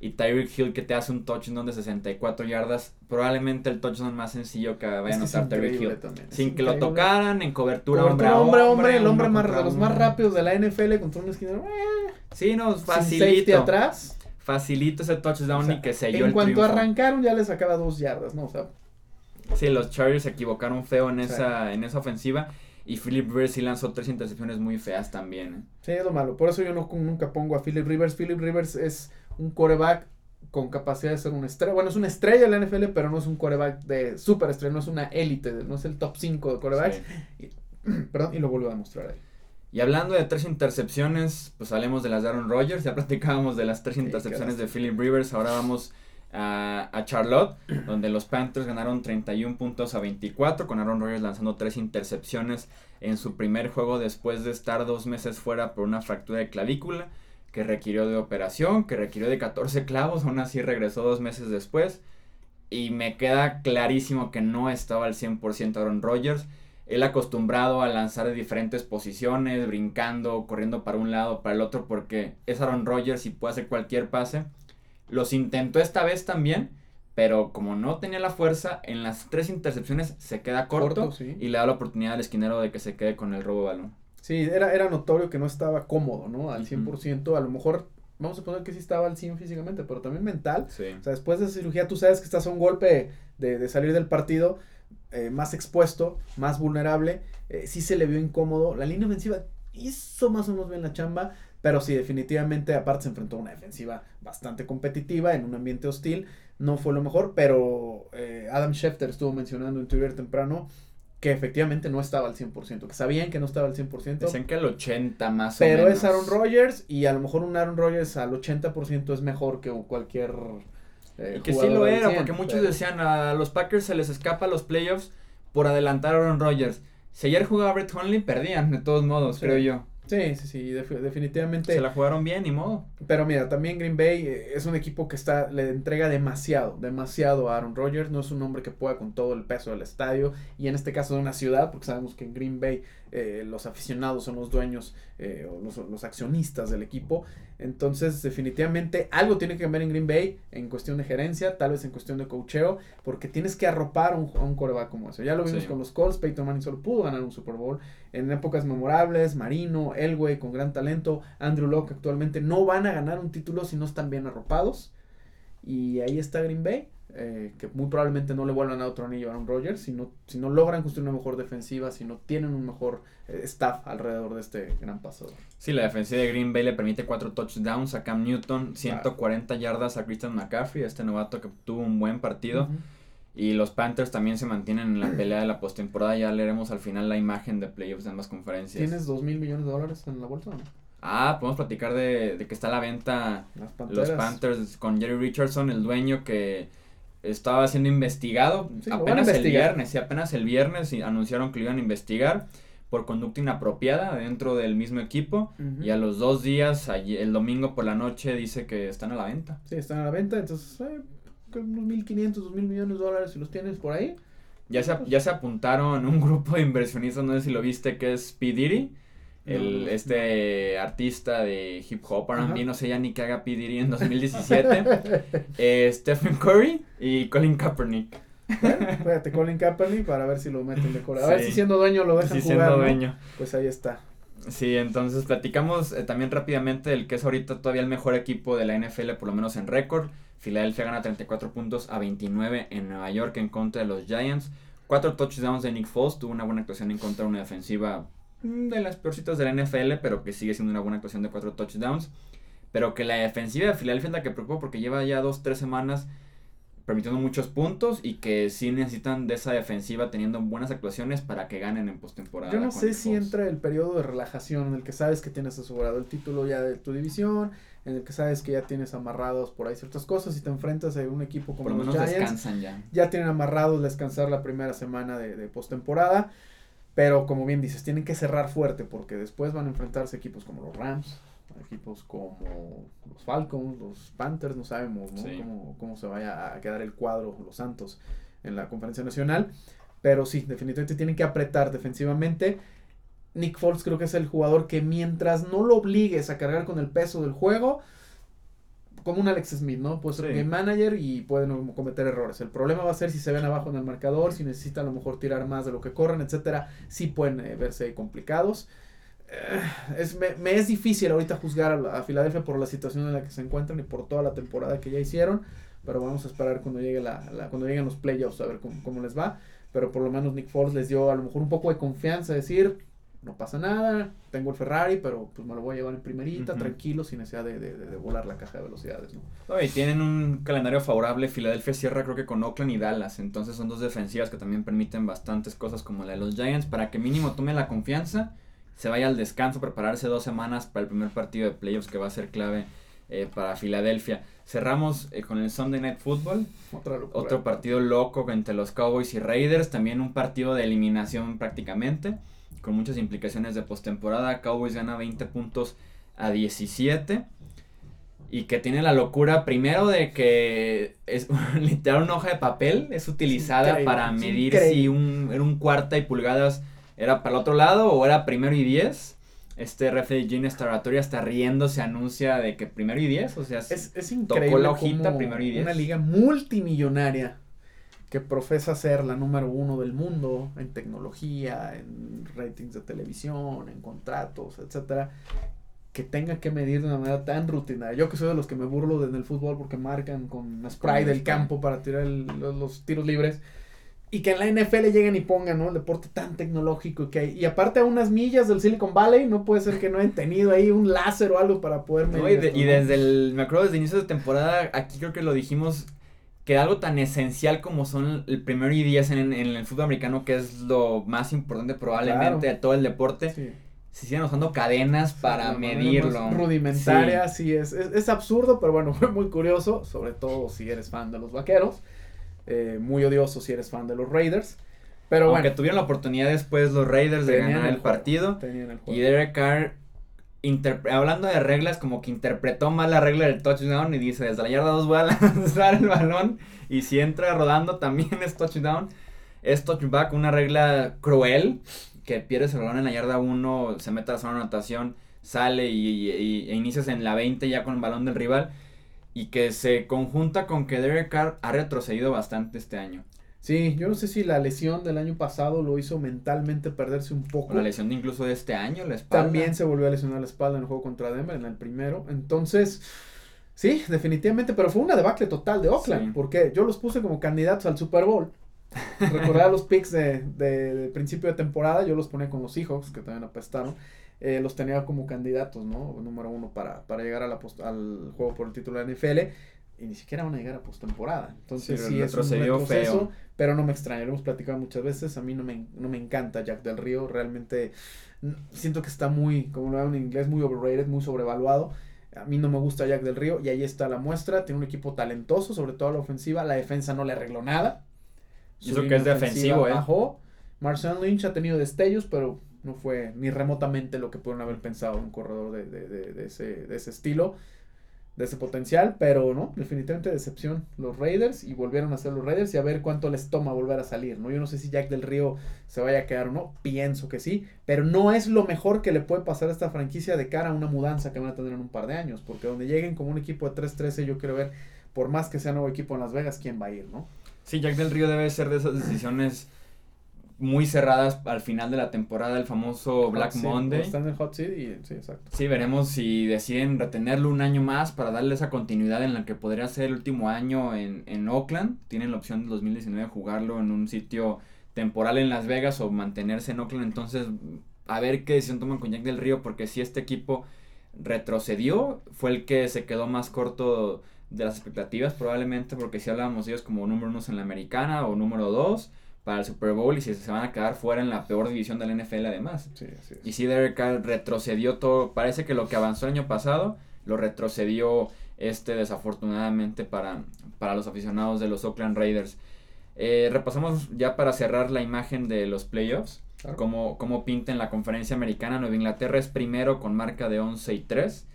Speaker 1: Y Tyreek Hill que te hace un touchdown de 64 yardas. Probablemente el touchdown más sencillo que vaya a anotar Tyreek Hill.
Speaker 2: también, es
Speaker 1: Sin que lo tocaran, en cobertura,
Speaker 2: Cobertura
Speaker 1: hombre,
Speaker 2: hombre, hombre, el hombre más, los más rápidos de la NFL contra un esquinero. eh,
Speaker 1: Sí, no,
Speaker 2: sin safety
Speaker 1: facilito.
Speaker 2: atrás.
Speaker 1: Facilito ese touchdown
Speaker 2: O sea,
Speaker 1: y que selló
Speaker 2: en
Speaker 1: el
Speaker 2: cuanto
Speaker 1: triunfo.
Speaker 2: arrancaron ya le sacaba dos yardas, ¿no? O sea,
Speaker 1: Sí, los Chargers se equivocaron feo en esa, en esa ofensiva. Y Philip Rivers sí lanzó tres intercepciones muy feas también. ¿eh?
Speaker 2: sí, es lo malo. Por eso yo no, nunca pongo a Philip Rivers. Philip Rivers es un coreback con capacidad de ser una estrella. Bueno, es una estrella de la NFL, pero no es un coreback de super estrella, no es una élite, no es el top 5 de corebacks.
Speaker 1: Sí.
Speaker 2: Perdón, y lo vuelvo a demostrar ahí.
Speaker 1: Y hablando de tres intercepciones, pues hablemos de las de Aaron Rodgers. Ya platicábamos de las tres
Speaker 2: Sí,
Speaker 1: intercepciones de Philip Rivers. Ahora vamos a, a Charlotte, donde los Panthers ganaron 31 puntos a 24, con Aaron Rodgers lanzando tres intercepciones en su primer juego después de estar dos meses fuera por una fractura de clavícula, que requirió de operación, que requirió de 14 clavos, aún así regresó dos meses después. Y me queda clarísimo que no estaba al 100% Aaron Rodgers. Él acostumbrado a lanzar de diferentes posiciones, brincando, corriendo para un lado, para el otro, porque es Aaron Rodgers y puede hacer cualquier pase. Los intentó esta vez también, pero como no tenía la fuerza, en las tres intercepciones se queda corto,
Speaker 2: Corto, sí.
Speaker 1: y le da la oportunidad al esquinero de que se quede con el robo de balón.
Speaker 2: Sí, era, era notorio que no estaba cómodo, ¿no? Al
Speaker 1: Ujú.
Speaker 2: 100%. A lo mejor, vamos a poner que sí estaba al 100 físicamente, pero también mental.
Speaker 1: Sí.
Speaker 2: O sea, después de esa cirugía, tú sabes que estás a un golpe de, de salir del partido eh, más expuesto, más vulnerable. Eh, sí se le vio incómodo. La línea ofensiva hizo más o menos bien la chamba, pero sí, definitivamente, aparte se enfrentó a una defensiva bastante competitiva en un ambiente hostil. No fue lo mejor, pero eh, Adam Schefter estuvo mencionando en Twitter temprano que efectivamente no estaba al 100%, que sabían que no estaba al 100%.
Speaker 1: Dicen que el 80 más o
Speaker 2: Pero
Speaker 1: menos.
Speaker 2: es Aaron Rodgers y a lo mejor un Aaron Rodgers al 80% es mejor que cualquier eh,
Speaker 1: Y que sí lo era,
Speaker 2: 100,
Speaker 1: porque muchos
Speaker 2: pero-
Speaker 1: decían a los Packers se les escapa a los playoffs por adelantar a Aaron Rodgers. Si ayer jugaba Brett Hundley, perdían de todos modos,
Speaker 2: Sí.
Speaker 1: creo yo.
Speaker 2: Sí, sí, sí, defi- definitivamente.
Speaker 1: Se la jugaron bien, ni modo.
Speaker 2: Pero mira, también Green Bay eh, es un equipo que está le entrega demasiado, demasiado a Aaron Rodgers. No es un hombre que pueda con todo el peso del estadio y en este caso de una ciudad, porque sabemos que en Green Bay eh, los aficionados son los dueños eh, o los, los accionistas del equipo. Entonces, definitivamente algo tiene que cambiar en Green Bay en cuestión de gerencia, tal vez en cuestión de cocheo, porque tienes que arropar a un, a un coreback como ese. Ya lo vimos
Speaker 1: Sí.
Speaker 2: con los Colts, Peyton Manning solo pudo ganar un Super Bowl en épocas memorables, Marino, Elway con gran talento, Andrew Locke actualmente no van a ganar un título si no están bien arropados. Y ahí está Green Bay, eh, que muy probablemente no le vuelvan a otro anillo a Aaron Rodgers si no, si no logran construir una mejor defensiva, si no tienen un mejor eh, staff alrededor de este gran pasador.
Speaker 1: Sí, la defensiva de Green Bay le permite cuatro touchdowns a Cam Newton, 140 yardas a Christian McCaffrey, este novato que tuvo un buen partido. Y los Panthers también se mantienen en la pelea de la postemporada. Ya leeremos al final la imagen de playoffs de ambas conferencias.
Speaker 2: ¿Tienes dos mil millones de dólares en la bolsa o no?
Speaker 1: Ah, podemos platicar de, de que está a la venta los Panthers con Jerry Richardson, el dueño que estaba siendo investigado
Speaker 2: Sí,
Speaker 1: apenas el viernes. Y apenas el viernes anunciaron que lo iban a investigar por conducta inapropiada dentro del mismo equipo. Y a los dos días, allí- el domingo por la noche, dice que están a la venta.
Speaker 2: Sí, están a la venta, entonces eh, unos 1.500, 2.000 millones de dólares si los tienes por ahí.
Speaker 1: Ya se, ya se apuntaron un grupo de inversionistas, no sé si lo viste, que es P. El,
Speaker 2: No,
Speaker 1: este artista de hip hop, R&B, no sé ya ni qué haga P. Diddy en 2017, eh, Stephen Curry y Colin Kaepernick.
Speaker 2: Bueno, espérate, Colin Kaepernick para ver si lo meten de cora. A ver si siendo dueño lo dejan
Speaker 1: Sí,
Speaker 2: jugar,
Speaker 1: siendo
Speaker 2: ¿no?
Speaker 1: dueño.
Speaker 2: Pues ahí está.
Speaker 1: Sí, entonces platicamos eh, también rápidamente del que es ahorita todavía el mejor equipo de la NFL, por lo menos en récord. Filadelfia gana 34 puntos a 29 en Nueva York en contra de los Giants. Cuatro touchdowns de Nick Foles, tuvo una buena actuación en contra de una defensiva de las peorcitas de la NFL, pero que sigue siendo una buena actuación de cuatro touchdowns. Pero que la defensiva de Filadelfia es la que preocupa porque lleva ya dos, tres semanas permitiendo muchos puntos y que sí necesitan de esa defensiva teniendo buenas actuaciones para que ganen en postemporada.
Speaker 2: Yo no sé si entra el periodo de relajación en el que sabes que tienes asegurado el título ya de tu división, en el que sabes que ya tienes amarrados por ahí ciertas cosas y te enfrentas a un equipo como
Speaker 1: Por lo
Speaker 2: los
Speaker 1: menos
Speaker 2: Giants.
Speaker 1: descansan ya.
Speaker 2: Ya tienen amarrados descansar la primera semana de, de postemporada. Pero como bien dices, tienen que cerrar fuerte porque después van a enfrentarse equipos como los Rams, equipos como los Falcons, los Panthers, no sabemos ¿no?
Speaker 1: Sí.
Speaker 2: Cómo, cómo se vaya a quedar el cuadro, los Santos, en la conferencia nacional. Pero sí, definitivamente tienen que apretar defensivamente. Nick Foles creo que es el jugador que mientras no lo obligues a cargar con el peso del juego, como un Alex Smith, ¿no? Puede ser
Speaker 1: Sí.
Speaker 2: game manager y pueden cometer errores. El problema va a ser si se ven abajo en el marcador, si necesitan a lo mejor tirar más de lo que corren, etcétera. Sí pueden eh, verse complicados. Eh, es, me, me es difícil ahorita juzgar a, la- a Filadelfia por la situación en la que se encuentran y por toda la temporada que ya hicieron. Pero vamos a esperar cuando llegue la, la- cuando lleguen los playoffs a ver cómo, cómo les va. Pero por lo menos Nick Foles les dio a lo mejor un poco de confianza, decir, no pasa nada, tengo el Ferrari, pero pues me lo voy a llevar en primerita, tranquilo, sin necesidad de, de- de- volar la caja de velocidades, ¿no?
Speaker 1: Y tienen un calendario favorable. Filadelfia cierra creo que con Oakland y Dallas. Entonces son dos defensivas que también permiten bastantes cosas como la de los Giants para que mínimo tome la confianza, se vaya al descanso, prepararse dos semanas para el primer partido de playoffs que va a ser clave eh, para Filadelfia. Cerramos eh, con el Sunday Night Football. Otro partido loco entre los Cowboys y Raiders. También un partido de eliminación prácticamente. Con muchas implicaciones de postemporada. Cowboys gana 20 puntos a 17. Y que tiene la locura primero de que es literal una hoja de papel. Es utilizada
Speaker 2: increíble,
Speaker 1: para medir
Speaker 2: increíble.
Speaker 1: si un, era un cuarta y pulgadas era para el otro lado o era primero y 10. Este ref de Gene Staratoria está riendo, se anuncia de que primero y 10. O sea,
Speaker 2: Es, es increíble
Speaker 1: la hojita primero y diez.
Speaker 2: una liga multimillonaria que profesa ser la número uno del mundo en tecnología, en ratings de televisión, en contratos, etcétera, que tenga que medir de una manera tan rutinaria. Yo que soy de los que me burlo en el fútbol porque marcan con spray del
Speaker 1: spray.
Speaker 2: campo para tirar el- los, los tiros libres. Y que en la NFL lleguen y pongan, ¿no? El deporte tan tecnológico que hay. Y aparte a unas millas del Silicon Valley, no puede ser que no hayan tenido ahí un láser o algo para poder medir.
Speaker 1: No, y, desde el, me acuerdo desde inicio de temporada, aquí creo que lo dijimos, que algo tan esencial como son el primero y diez en, en el fútbol americano, que es lo más importante probablemente
Speaker 2: Claro.
Speaker 1: de todo el deporte,
Speaker 2: Sí.
Speaker 1: se siguen usando cadenas para medirlo.
Speaker 2: Rudimentaria,
Speaker 1: Sí.
Speaker 2: sí, es, es, es absurdo, pero bueno, fue muy curioso, sobre todo si eres fan de los vaqueros. eh, muy odioso si eres fan de los Raiders. Pero
Speaker 1: Aunque
Speaker 2: bueno,
Speaker 1: tuvieron la oportunidad después los Raiders de ganar
Speaker 2: el
Speaker 1: partido.
Speaker 2: el
Speaker 1: Y. Derek Carr, hablando de reglas, como que interpretó mal la regla del touchdown y dice, desde la yarda 2 voy a lanzar el balón y si entra rodando también es touchdown. Es touchback, una regla cruel, que pierdes el balón en la yarda 1, se mete a la zona de anotación, sale y, y- e inicias en la 20 ya con el balón del rival. Y que se conjunta con que Derek Carr ha retrocedido bastante este año.
Speaker 2: Sí, yo no sé si la lesión del año pasado lo hizo mentalmente perderse un poco.
Speaker 1: La lesión de incluso de este año, la espalda.
Speaker 2: También se volvió a lesionar la espalda en el juego contra Denver, en el primero. Entonces, sí, definitivamente, pero fue una debacle total de Oakland,
Speaker 1: Sí.
Speaker 2: porque yo los puse como candidatos al Super Bowl. Recordar los picks de, de, de principio de temporada, yo los ponía con los Seahawks, que también apestaron. eh, los tenía como candidatos, ¿no? Número uno para, para llegar a la post- al juego por el título de la NFL. Y ni siquiera van a llegar a postemporada. Entonces,
Speaker 1: Sí,
Speaker 2: sí, es un retroceso.
Speaker 1: feo.
Speaker 2: Pero no me extraña, lo hemos platicado muchas veces. A mí no me, no me encanta Jack del Río. Realmente siento que está muy, como lo llaman en inglés, muy overrated, muy sobrevaluado. A mí no me gusta Jack del Río y ahí está la muestra. Tiene un equipo talentoso, sobre todo a la ofensiva. La defensa no le arregló nada. Su
Speaker 1: eso que es defensivo, ¿eh?
Speaker 2: Bajó. Marcel Lynch ha tenido destellos, pero no fue ni remotamente lo que pudieron haber pensado un corredor de, de, de, de ese, de ese estilo, de ese potencial. Pero no, definitivamente decepción los Raiders y volvieron a ser los Raiders y a ver cuánto les toma volver a salir. ¿no? Yo no sé si Jack del Río se vaya a quedar o no, pienso que sí, pero no es lo mejor que le puede pasar a esta franquicia de cara a una mudanza que van a tener en un par de años, porque donde lleguen como un equipo de 3-13, yo quiero ver, por más que sea nuevo equipo en Las Vegas, quién va a ir, ¿no?
Speaker 1: Sí, Jack del Río debe ser de esas decisiones muy cerradas al final de la temporada, el famoso Black
Speaker 2: Hot
Speaker 1: Monday.
Speaker 2: Está en el hot seat y sí, exacto.
Speaker 1: Sí, veremos si deciden retenerlo un año más para darle esa continuidad en la que podría ser el último año en, en Oakland. Tienen la opción de 2019 de jugarlo en un sitio temporal en Las Vegas o mantenerse en Oakland. Entonces, a ver qué decisión toman con Jack del Río, porque si este equipo retrocedió, fue el que se quedó más corto de las expectativas probablemente, porque si hablábamos de ellos como número uno en la americana o número dos para el Super Bowl y si se van a quedar fuera en la peor división de la NFL además.
Speaker 2: Sí, así es.
Speaker 1: Y si Derek Carr retrocedió todo, parece que lo que avanzó el año pasado lo retrocedió este desafortunadamente para, para los aficionados de los Oakland Raiders. Eh, repasamos ya para cerrar la imagen de los playoffs.
Speaker 2: Claro.
Speaker 1: Cómo, cómo pinta en la conferencia americana. Nueva Inglaterra es primero con marca de 11 y 3.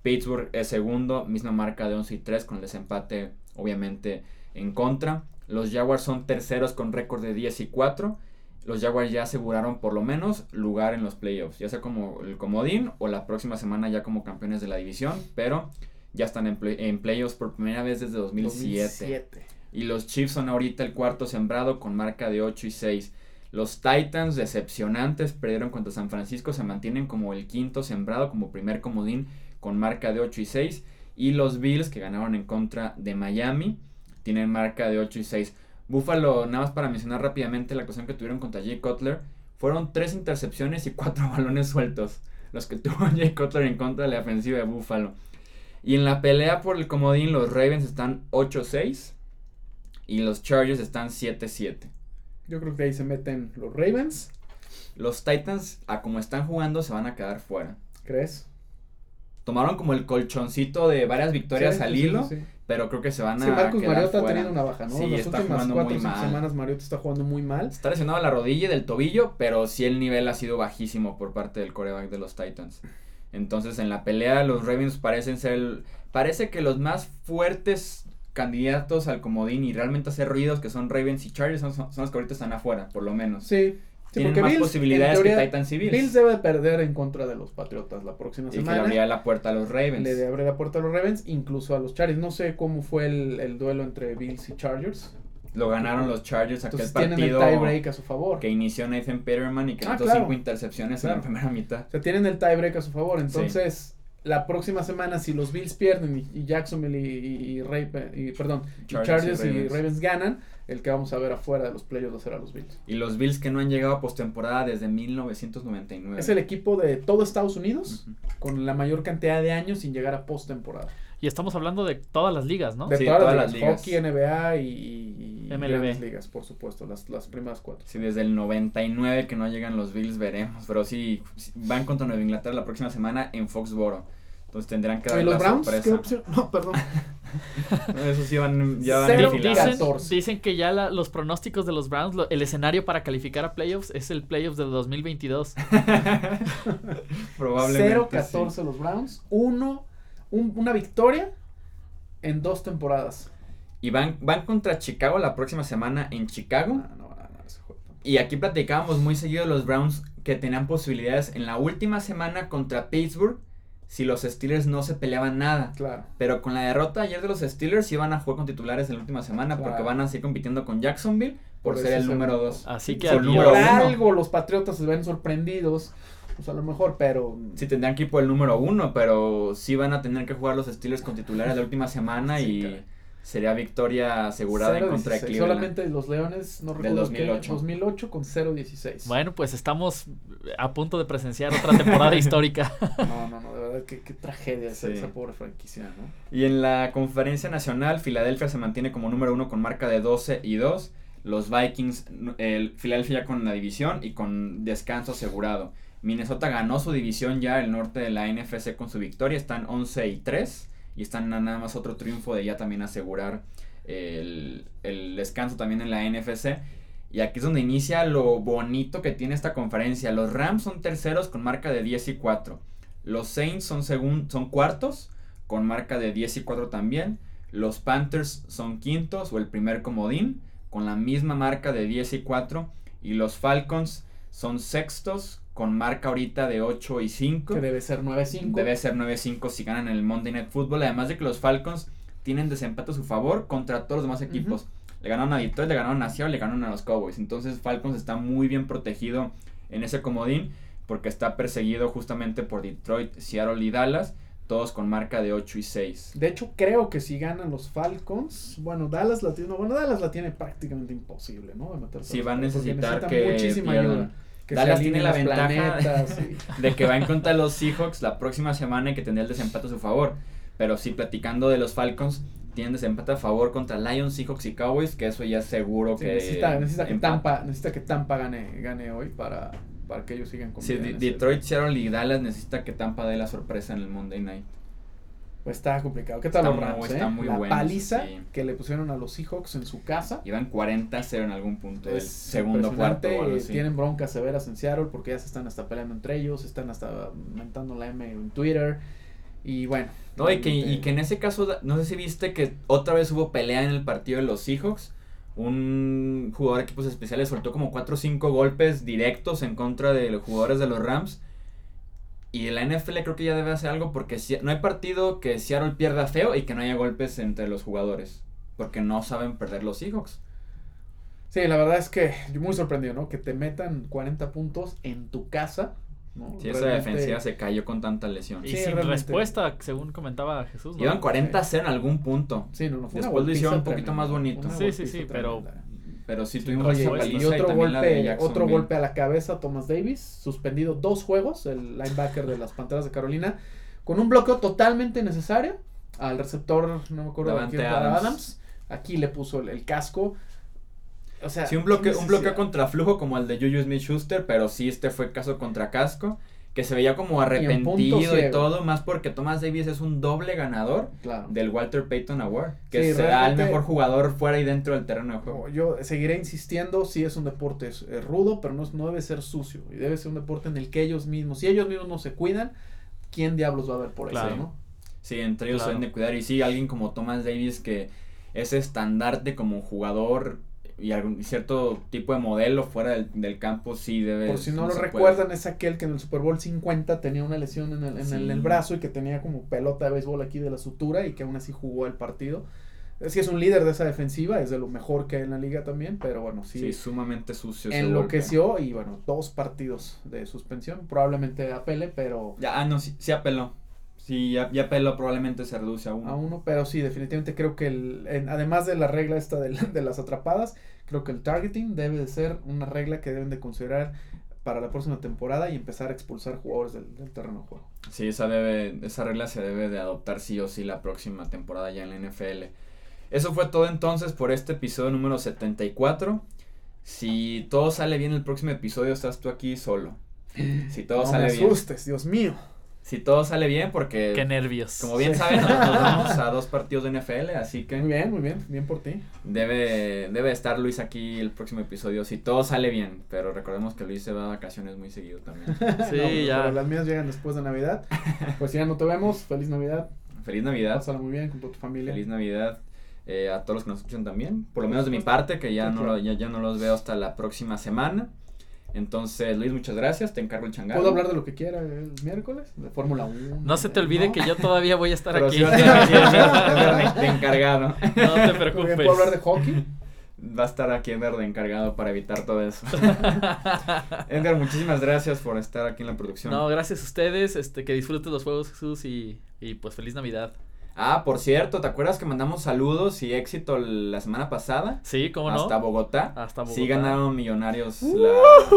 Speaker 1: Pittsburgh es segundo, misma marca de 11 y 3 con el desempate obviamente en contra. Los Jaguars son terceros con récord de 10 y 4. Los Jaguars ya aseguraron por lo menos lugar en los playoffs, ya sea como el comodín o la próxima semana ya como campeones de la división, pero ya están en, play- en playoffs por primera vez desde 2007.
Speaker 2: 2007.
Speaker 1: Y los Chiefs son ahorita el cuarto sembrado con marca de 8 y 6. Los Titans, decepcionantes, perdieron contra San Francisco, se mantienen como el quinto sembrado, como primer comodín, con marca de 8 y 6. Y los Bills, que ganaron en contra de Miami, tienen marca de 8 y 6. Buffalo, nada más para mencionar rápidamente la actuación que tuvieron contra Jay Cutler, fueron tres intercepciones y cuatro balones sueltos. Los que tuvo Jay Cutler en contra de la ofensiva de Buffalo. Y en la pelea por el comodín, los Ravens están 8-6 y los Chargers están 7-7.
Speaker 2: Yo creo que ahí se meten los Ravens,
Speaker 1: Los Titans, a como están jugando, se van a quedar fuera.
Speaker 2: ¿crees?
Speaker 1: Tomaron como el colchoncito de varias victorias
Speaker 2: Sí,
Speaker 1: al
Speaker 2: sí,
Speaker 1: hilo,
Speaker 2: sí.
Speaker 1: Pero creo que se van a
Speaker 2: Sí, Marcus Mariota ha tenido una baja, ¿no?
Speaker 1: Sí,
Speaker 2: Las
Speaker 1: está
Speaker 2: últimas
Speaker 1: jugando
Speaker 2: cuatro
Speaker 1: muy mal.
Speaker 2: semanas Mariota está jugando muy mal.
Speaker 1: Está lesionado a la rodilla y del tobillo, pero sí el nivel ha sido bajísimo por parte del coreback de los Titans. Entonces en la pelea los Ravens parecen ser el- parece que los más fuertes candidatos al comodín y realmente hacer ruidos que son Ravens y Chargers son, son los que ahorita están afuera, por lo menos.
Speaker 2: Sí. Sí,
Speaker 1: Tienen más
Speaker 2: Bills,
Speaker 1: posibilidades
Speaker 2: en teoría,
Speaker 1: que Titans y Bills.
Speaker 2: Bills debe perder en contra de los Patriotas la próxima
Speaker 1: y que le
Speaker 2: semana.
Speaker 1: abría la puerta a los Ravens.
Speaker 2: Le abre la puerta a los Ravens, incluso a los Chargers. No sé cómo fue el, el duelo entre Bills y Chargers.
Speaker 1: Lo ganaron los Chargers aquel
Speaker 2: Entonces tienen el
Speaker 1: partido
Speaker 2: tiebreak a su favor.
Speaker 1: que inició Nathan Peterman y que
Speaker 2: Ah,
Speaker 1: anotó
Speaker 2: claro.
Speaker 1: cinco intercepciones en
Speaker 2: Claro.
Speaker 1: la primera mitad.
Speaker 2: O sea, tienen el tiebreak a su favor. Entonces, la próxima semana, si los Bills pierden y, y Jacksonville y, y, y Raven- y- perdón, y
Speaker 1: Chargers
Speaker 2: Chargers,
Speaker 1: y
Speaker 2: y,
Speaker 1: Ravens.
Speaker 2: Ravens. ganan, el que vamos a ver afuera de los playoffs va a ser a los Bills.
Speaker 1: Y los Bills que no han llegado a postemporada desde 1999.
Speaker 2: Es el equipo de todo Estados Unidos con la mayor cantidad de años sin llegar a postemporada.
Speaker 3: Y estamos hablando de todas las ligas, ¿no?
Speaker 2: De
Speaker 1: Sí,
Speaker 2: todas,
Speaker 1: todas
Speaker 2: las
Speaker 1: las
Speaker 2: ligas, hockey, NBA y,
Speaker 3: MLB.
Speaker 2: grandes ligas, por supuesto, las, las primeras cuatro.
Speaker 1: Sí, desde el 99 que no llegan los Bills, veremos. Pero sí, sí, van contra Nueva Inglaterra la próxima semana en Foxboro. Entonces tendrán que dar
Speaker 2: ¿Y los
Speaker 1: la
Speaker 2: Browns?
Speaker 1: sorpresa.
Speaker 2: ¿Qué opción? No, perdón.
Speaker 1: No, Eso sí van, ya van
Speaker 2: dicen-
Speaker 3: Dicen, que ya la- los pronósticos de los Browns, lo- el escenario para calificar a playoffs es el playoffs del 2022.
Speaker 1: Probablemente.
Speaker 2: 0-14 los Browns. Uno, un- una victoria en dos temporadas.
Speaker 1: Y van, van contra Chicago la próxima semana en Chicago.
Speaker 2: No, no, no, no, ese juego.
Speaker 1: Y aquí platicábamos muy seguido los Browns que tenían posibilidades en la última semana contra Pittsburgh si los Steelers no se peleaban nada.
Speaker 2: Claro.
Speaker 1: Pero con la derrota ayer de los Steelers iban a jugar con titulares en la última semana porque van a seguir compitiendo con Jacksonville por,
Speaker 2: Por
Speaker 1: ser el número
Speaker 2: segundo.
Speaker 1: 2.
Speaker 3: Así que
Speaker 1: Por número uno.
Speaker 2: algo los Patriotas se ven sorprendidos. Pues a lo mejor, pero.
Speaker 1: Sí tendrán que ir por el número 1, pero sí van a tener que jugar los Steelers con titulares la última semana
Speaker 2: Sí,
Speaker 1: y. sería victoria asegurada en
Speaker 2: 0-16.
Speaker 1: contra de Cleveland.
Speaker 2: Solamente los Leones, no
Speaker 1: Del
Speaker 2: recuerdo
Speaker 1: 2008.
Speaker 2: qué, 2008 con 0-16.
Speaker 3: Bueno, pues estamos a punto de presenciar otra temporada histórica.
Speaker 2: No, no, no, de verdad, qué, qué tragedia esa,
Speaker 1: Sí.
Speaker 2: esa pobre franquicia, ¿no?
Speaker 1: Y en la conferencia nacional, Filadelfia se mantiene como número uno con marca de 12 y 2. Los Vikings, el Filadelfia ya con la división y con descanso asegurado. Minnesota ganó su división ya, el norte de la NFC con su victoria. Están 11 y 3 y están nada más otro triunfo de ya también asegurar el, el descanso también en la NFC. Y aquí es donde inicia lo bonito que tiene esta conferencia. Los Rams son terceros con marca de 10 y 4. Los Saints son, segun- son cuartos con marca de 10 y 4 también. Los Panthers son quintos o el primer comodín con la misma marca de 10 y 4. Y los Falcons son sextos con marca ahorita de 8 y 5.
Speaker 2: Que debe ser 9-5.
Speaker 1: Debe ser 9-5 si ganan el Monday Night Football. Además de que los Falcons tienen desempate a su favor contra todos los demás equipos. Le ganaron a Detroit, le ganaron a Seattle, le ganaron a los Cowboys. Entonces Falcons está muy bien protegido en ese comodín porque está perseguido justamente por Detroit, Seattle y Dallas, todos con marca de 8 y 6.
Speaker 2: De hecho, creo que si ganan los Falcons, bueno, Dallas la tiene, no, bueno, Dallas la tiene prácticamente imposible, ¿no? De meterse
Speaker 1: Sí, va a necesitar
Speaker 2: necesita
Speaker 1: que
Speaker 2: muchísima ayuda. Que
Speaker 1: Dallas tiene la ventaja
Speaker 2: planetas
Speaker 1: de que va en contra de los Seahawks la próxima semana y que tendría el desempate a su favor. Pero sí, platicando de los Falcons, tiene desempate a favor contra Lions, Seahawks y Cowboys, que eso ya es seguro
Speaker 2: Sí,
Speaker 1: que...
Speaker 2: necesita, necesita, que. Tampa, necesita que Tampa gane, gane hoy para, para que ellos sigan con
Speaker 1: Sí, Detroit, Seattle y Dallas necesita que Tampa dé la sorpresa en el Monday Night.
Speaker 2: Pues está complicado. ¿Qué tal
Speaker 1: Está
Speaker 2: los
Speaker 1: muy-
Speaker 2: Rams?
Speaker 1: está
Speaker 2: eh?
Speaker 1: muy
Speaker 2: La paliza
Speaker 1: sí.
Speaker 2: que le pusieron a los Seahawks en su casa.
Speaker 1: Iban 40-0 en algún punto del segundo cuarto o algo así.
Speaker 2: Tienen broncas severas en Seattle porque ya se están hasta peleando entre ellos, están hasta mentando la M en Twitter. Y bueno.
Speaker 1: No, y que, y que en ese caso, no sé si viste que otra vez hubo pelea en el partido de los Seahawks. Un jugador de equipos especiales soltó como 4 o 5 golpes directos en contra de los jugadores de los Rams. Y la NFL creo que ya debe hacer algo porque si- no hay partido que Seattle pierda feo y que no haya golpes entre los jugadores. Porque no saben perder los Seahawks.
Speaker 2: Sí, la verdad es que yo muy sorprendido, ¿no? Que te metan 40 puntos en tu casa. ¿no?
Speaker 1: Si esa defensiva se cayó con tanta lesión.
Speaker 3: Y
Speaker 2: Sí,
Speaker 3: sin
Speaker 2: realmente.
Speaker 3: respuesta, según comentaba Jesús. ¿no?
Speaker 1: Iban 40-0 en algún punto.
Speaker 2: Sí, no, no fue una
Speaker 1: Después lo hicieron un poquito
Speaker 2: tremenda,
Speaker 1: más bonito.
Speaker 3: Sí, sí, sí,
Speaker 2: tremenda.
Speaker 1: Pero sí
Speaker 3: Sí,
Speaker 1: tuvimos
Speaker 3: oye,
Speaker 1: esa
Speaker 3: y
Speaker 1: paliza
Speaker 2: Y otro
Speaker 1: la de
Speaker 2: golpe, otro golpe a la cabeza, Thomas Davis, suspendido dos juegos, el linebacker de las Panteras de Carolina, con un bloqueo totalmente necesario al receptor, no me acuerdo de quién,
Speaker 1: Adams.
Speaker 2: Adams. Aquí le puso el, el casco. O sea,
Speaker 1: Sí, un
Speaker 2: ¿qué
Speaker 1: bloqueo, un bloqueo contra flujo como el de Juju Smith Schuster, pero sí este fue caso contra casco, que se veía como arrepentido y,
Speaker 2: ciego.
Speaker 1: todo, más porque Thomas Davis es un doble ganador
Speaker 2: Claro.
Speaker 1: del Walter Payton Award, que
Speaker 2: Sí,
Speaker 1: se da al mejor jugador fuera y dentro del terreno de juego.
Speaker 2: Yo seguiré insistiendo, sí es un deporte es- es rudo, pero no, no debe ser sucio. Y debe ser un deporte en el que ellos mismos, si ellos mismos no se cuidan, ¿quién diablos va a ver por
Speaker 3: Claro.
Speaker 2: eso, no?
Speaker 1: Sí, entre ellos se deben de cuidar. Y sí, alguien como Thomas Davis que es estandarte como jugador y algún cierto tipo de modelo fuera del, del campo, sí debe
Speaker 2: Por si no, lo
Speaker 1: puede.
Speaker 2: recuerdan, es aquel que en el Super Bowl 50 tenía una lesión en el, en el-
Speaker 1: Sí.
Speaker 2: brazo y que tenía como pelota de béisbol aquí de la sutura y que aún así jugó el partido. Es que es un líder de esa defensiva, es de lo mejor que hay en la liga también, pero bueno, sí,
Speaker 1: Sí, sumamente sucio.
Speaker 2: enloqueció y bueno, dos partidos de suspensión, probablemente apele, pero.
Speaker 1: Ya, ah, no, sí, sí apeló. Sí, ya, ya apeló, probablemente se reduce a uno.
Speaker 2: a uno, pero sí, definitivamente creo que el, en- además de la regla esta de, de las atrapadas, creo que el targeting debe de ser una regla que deben de considerar para la próxima temporada y empezar a expulsar jugadores del, del terreno de juego.
Speaker 1: Sí, esa, debe, esa regla se debe de adoptar sí o sí la próxima temporada ya en la NFL. Eso fue todo entonces por este episodio número 74. Si todo sale bien el próximo episodio, estás tú aquí solo. Si todo
Speaker 2: no
Speaker 1: sale
Speaker 2: me
Speaker 1: bien.
Speaker 2: asustes, Dios mío.
Speaker 1: Si todo sale bien, porque
Speaker 3: Qué nervios.
Speaker 1: como bien
Speaker 2: Sí.
Speaker 1: saben, nos, nos vamos a dos partidos de NFL, así
Speaker 2: Muy
Speaker 1: que
Speaker 2: bien, muy bien, bien por ti.
Speaker 1: debe, debe estar Luis aquí el próximo episodio, si todo sale bien. Pero recordemos que Luis se va de vacaciones muy seguido también.
Speaker 3: Sí,
Speaker 2: No, pero-
Speaker 3: ya.
Speaker 2: pero las mías llegan después de Navidad. Pues si ya no te vemos, feliz Navidad.
Speaker 1: Feliz Navidad.
Speaker 2: Pásala muy bien con toda tu familia.
Speaker 1: Feliz Navidad eh, a todos los que nos escuchan también. Por lo menos de mi parte, que ya no, lo- ya, ya no los veo hasta la próxima semana. Entonces, Luis, muchas gracias. Te encargo el changarro.
Speaker 2: ¿Puedo hablar de lo que quiera el miércoles? De Fórmula 1.
Speaker 3: No se te olvide que yo todavía voy a estar
Speaker 1: Pero
Speaker 3: aquí.
Speaker 1: de, encargado.
Speaker 3: No te preocupes.
Speaker 2: ¿Puedo hablar de hockey?
Speaker 1: Va a estar aquí Edgar de encargado para evitar todo eso. Edgar, muchísimas gracias por estar aquí en la producción.
Speaker 3: No, gracias a ustedes. Este, que disfrutes los juegos, Jesús, y, y pues feliz Navidad.
Speaker 1: Ah, por cierto, ¿te acuerdas que mandamos saludos y éxito la semana pasada?
Speaker 3: Sí, ¿cómo no?
Speaker 1: Hasta Bogotá.
Speaker 3: Hasta
Speaker 1: Sí
Speaker 3: Bogotá.
Speaker 1: ganaron millonarios la,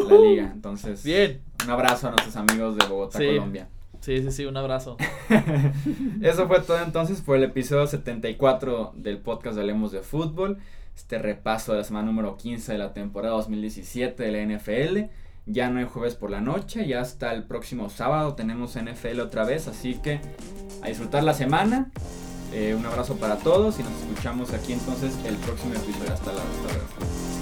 Speaker 1: la liga. Entonces,
Speaker 3: Bien.
Speaker 1: un abrazo a nuestros amigos de Bogotá,
Speaker 3: Sí.
Speaker 1: Colombia.
Speaker 3: Sí, sí, sí, un abrazo.
Speaker 1: Eso fue todo entonces por el episodio 74 del podcast de Hablemos de Fútbol. Este repaso de la semana número 15 de la temporada 2017 de la NFL. Ya no hay jueves por la noche, ya hasta el próximo sábado tenemos NFL otra vez, así que a disfrutar la semana. Eh, un abrazo para todos y nos escuchamos aquí entonces el próximo episodio. Hasta la hasta luego.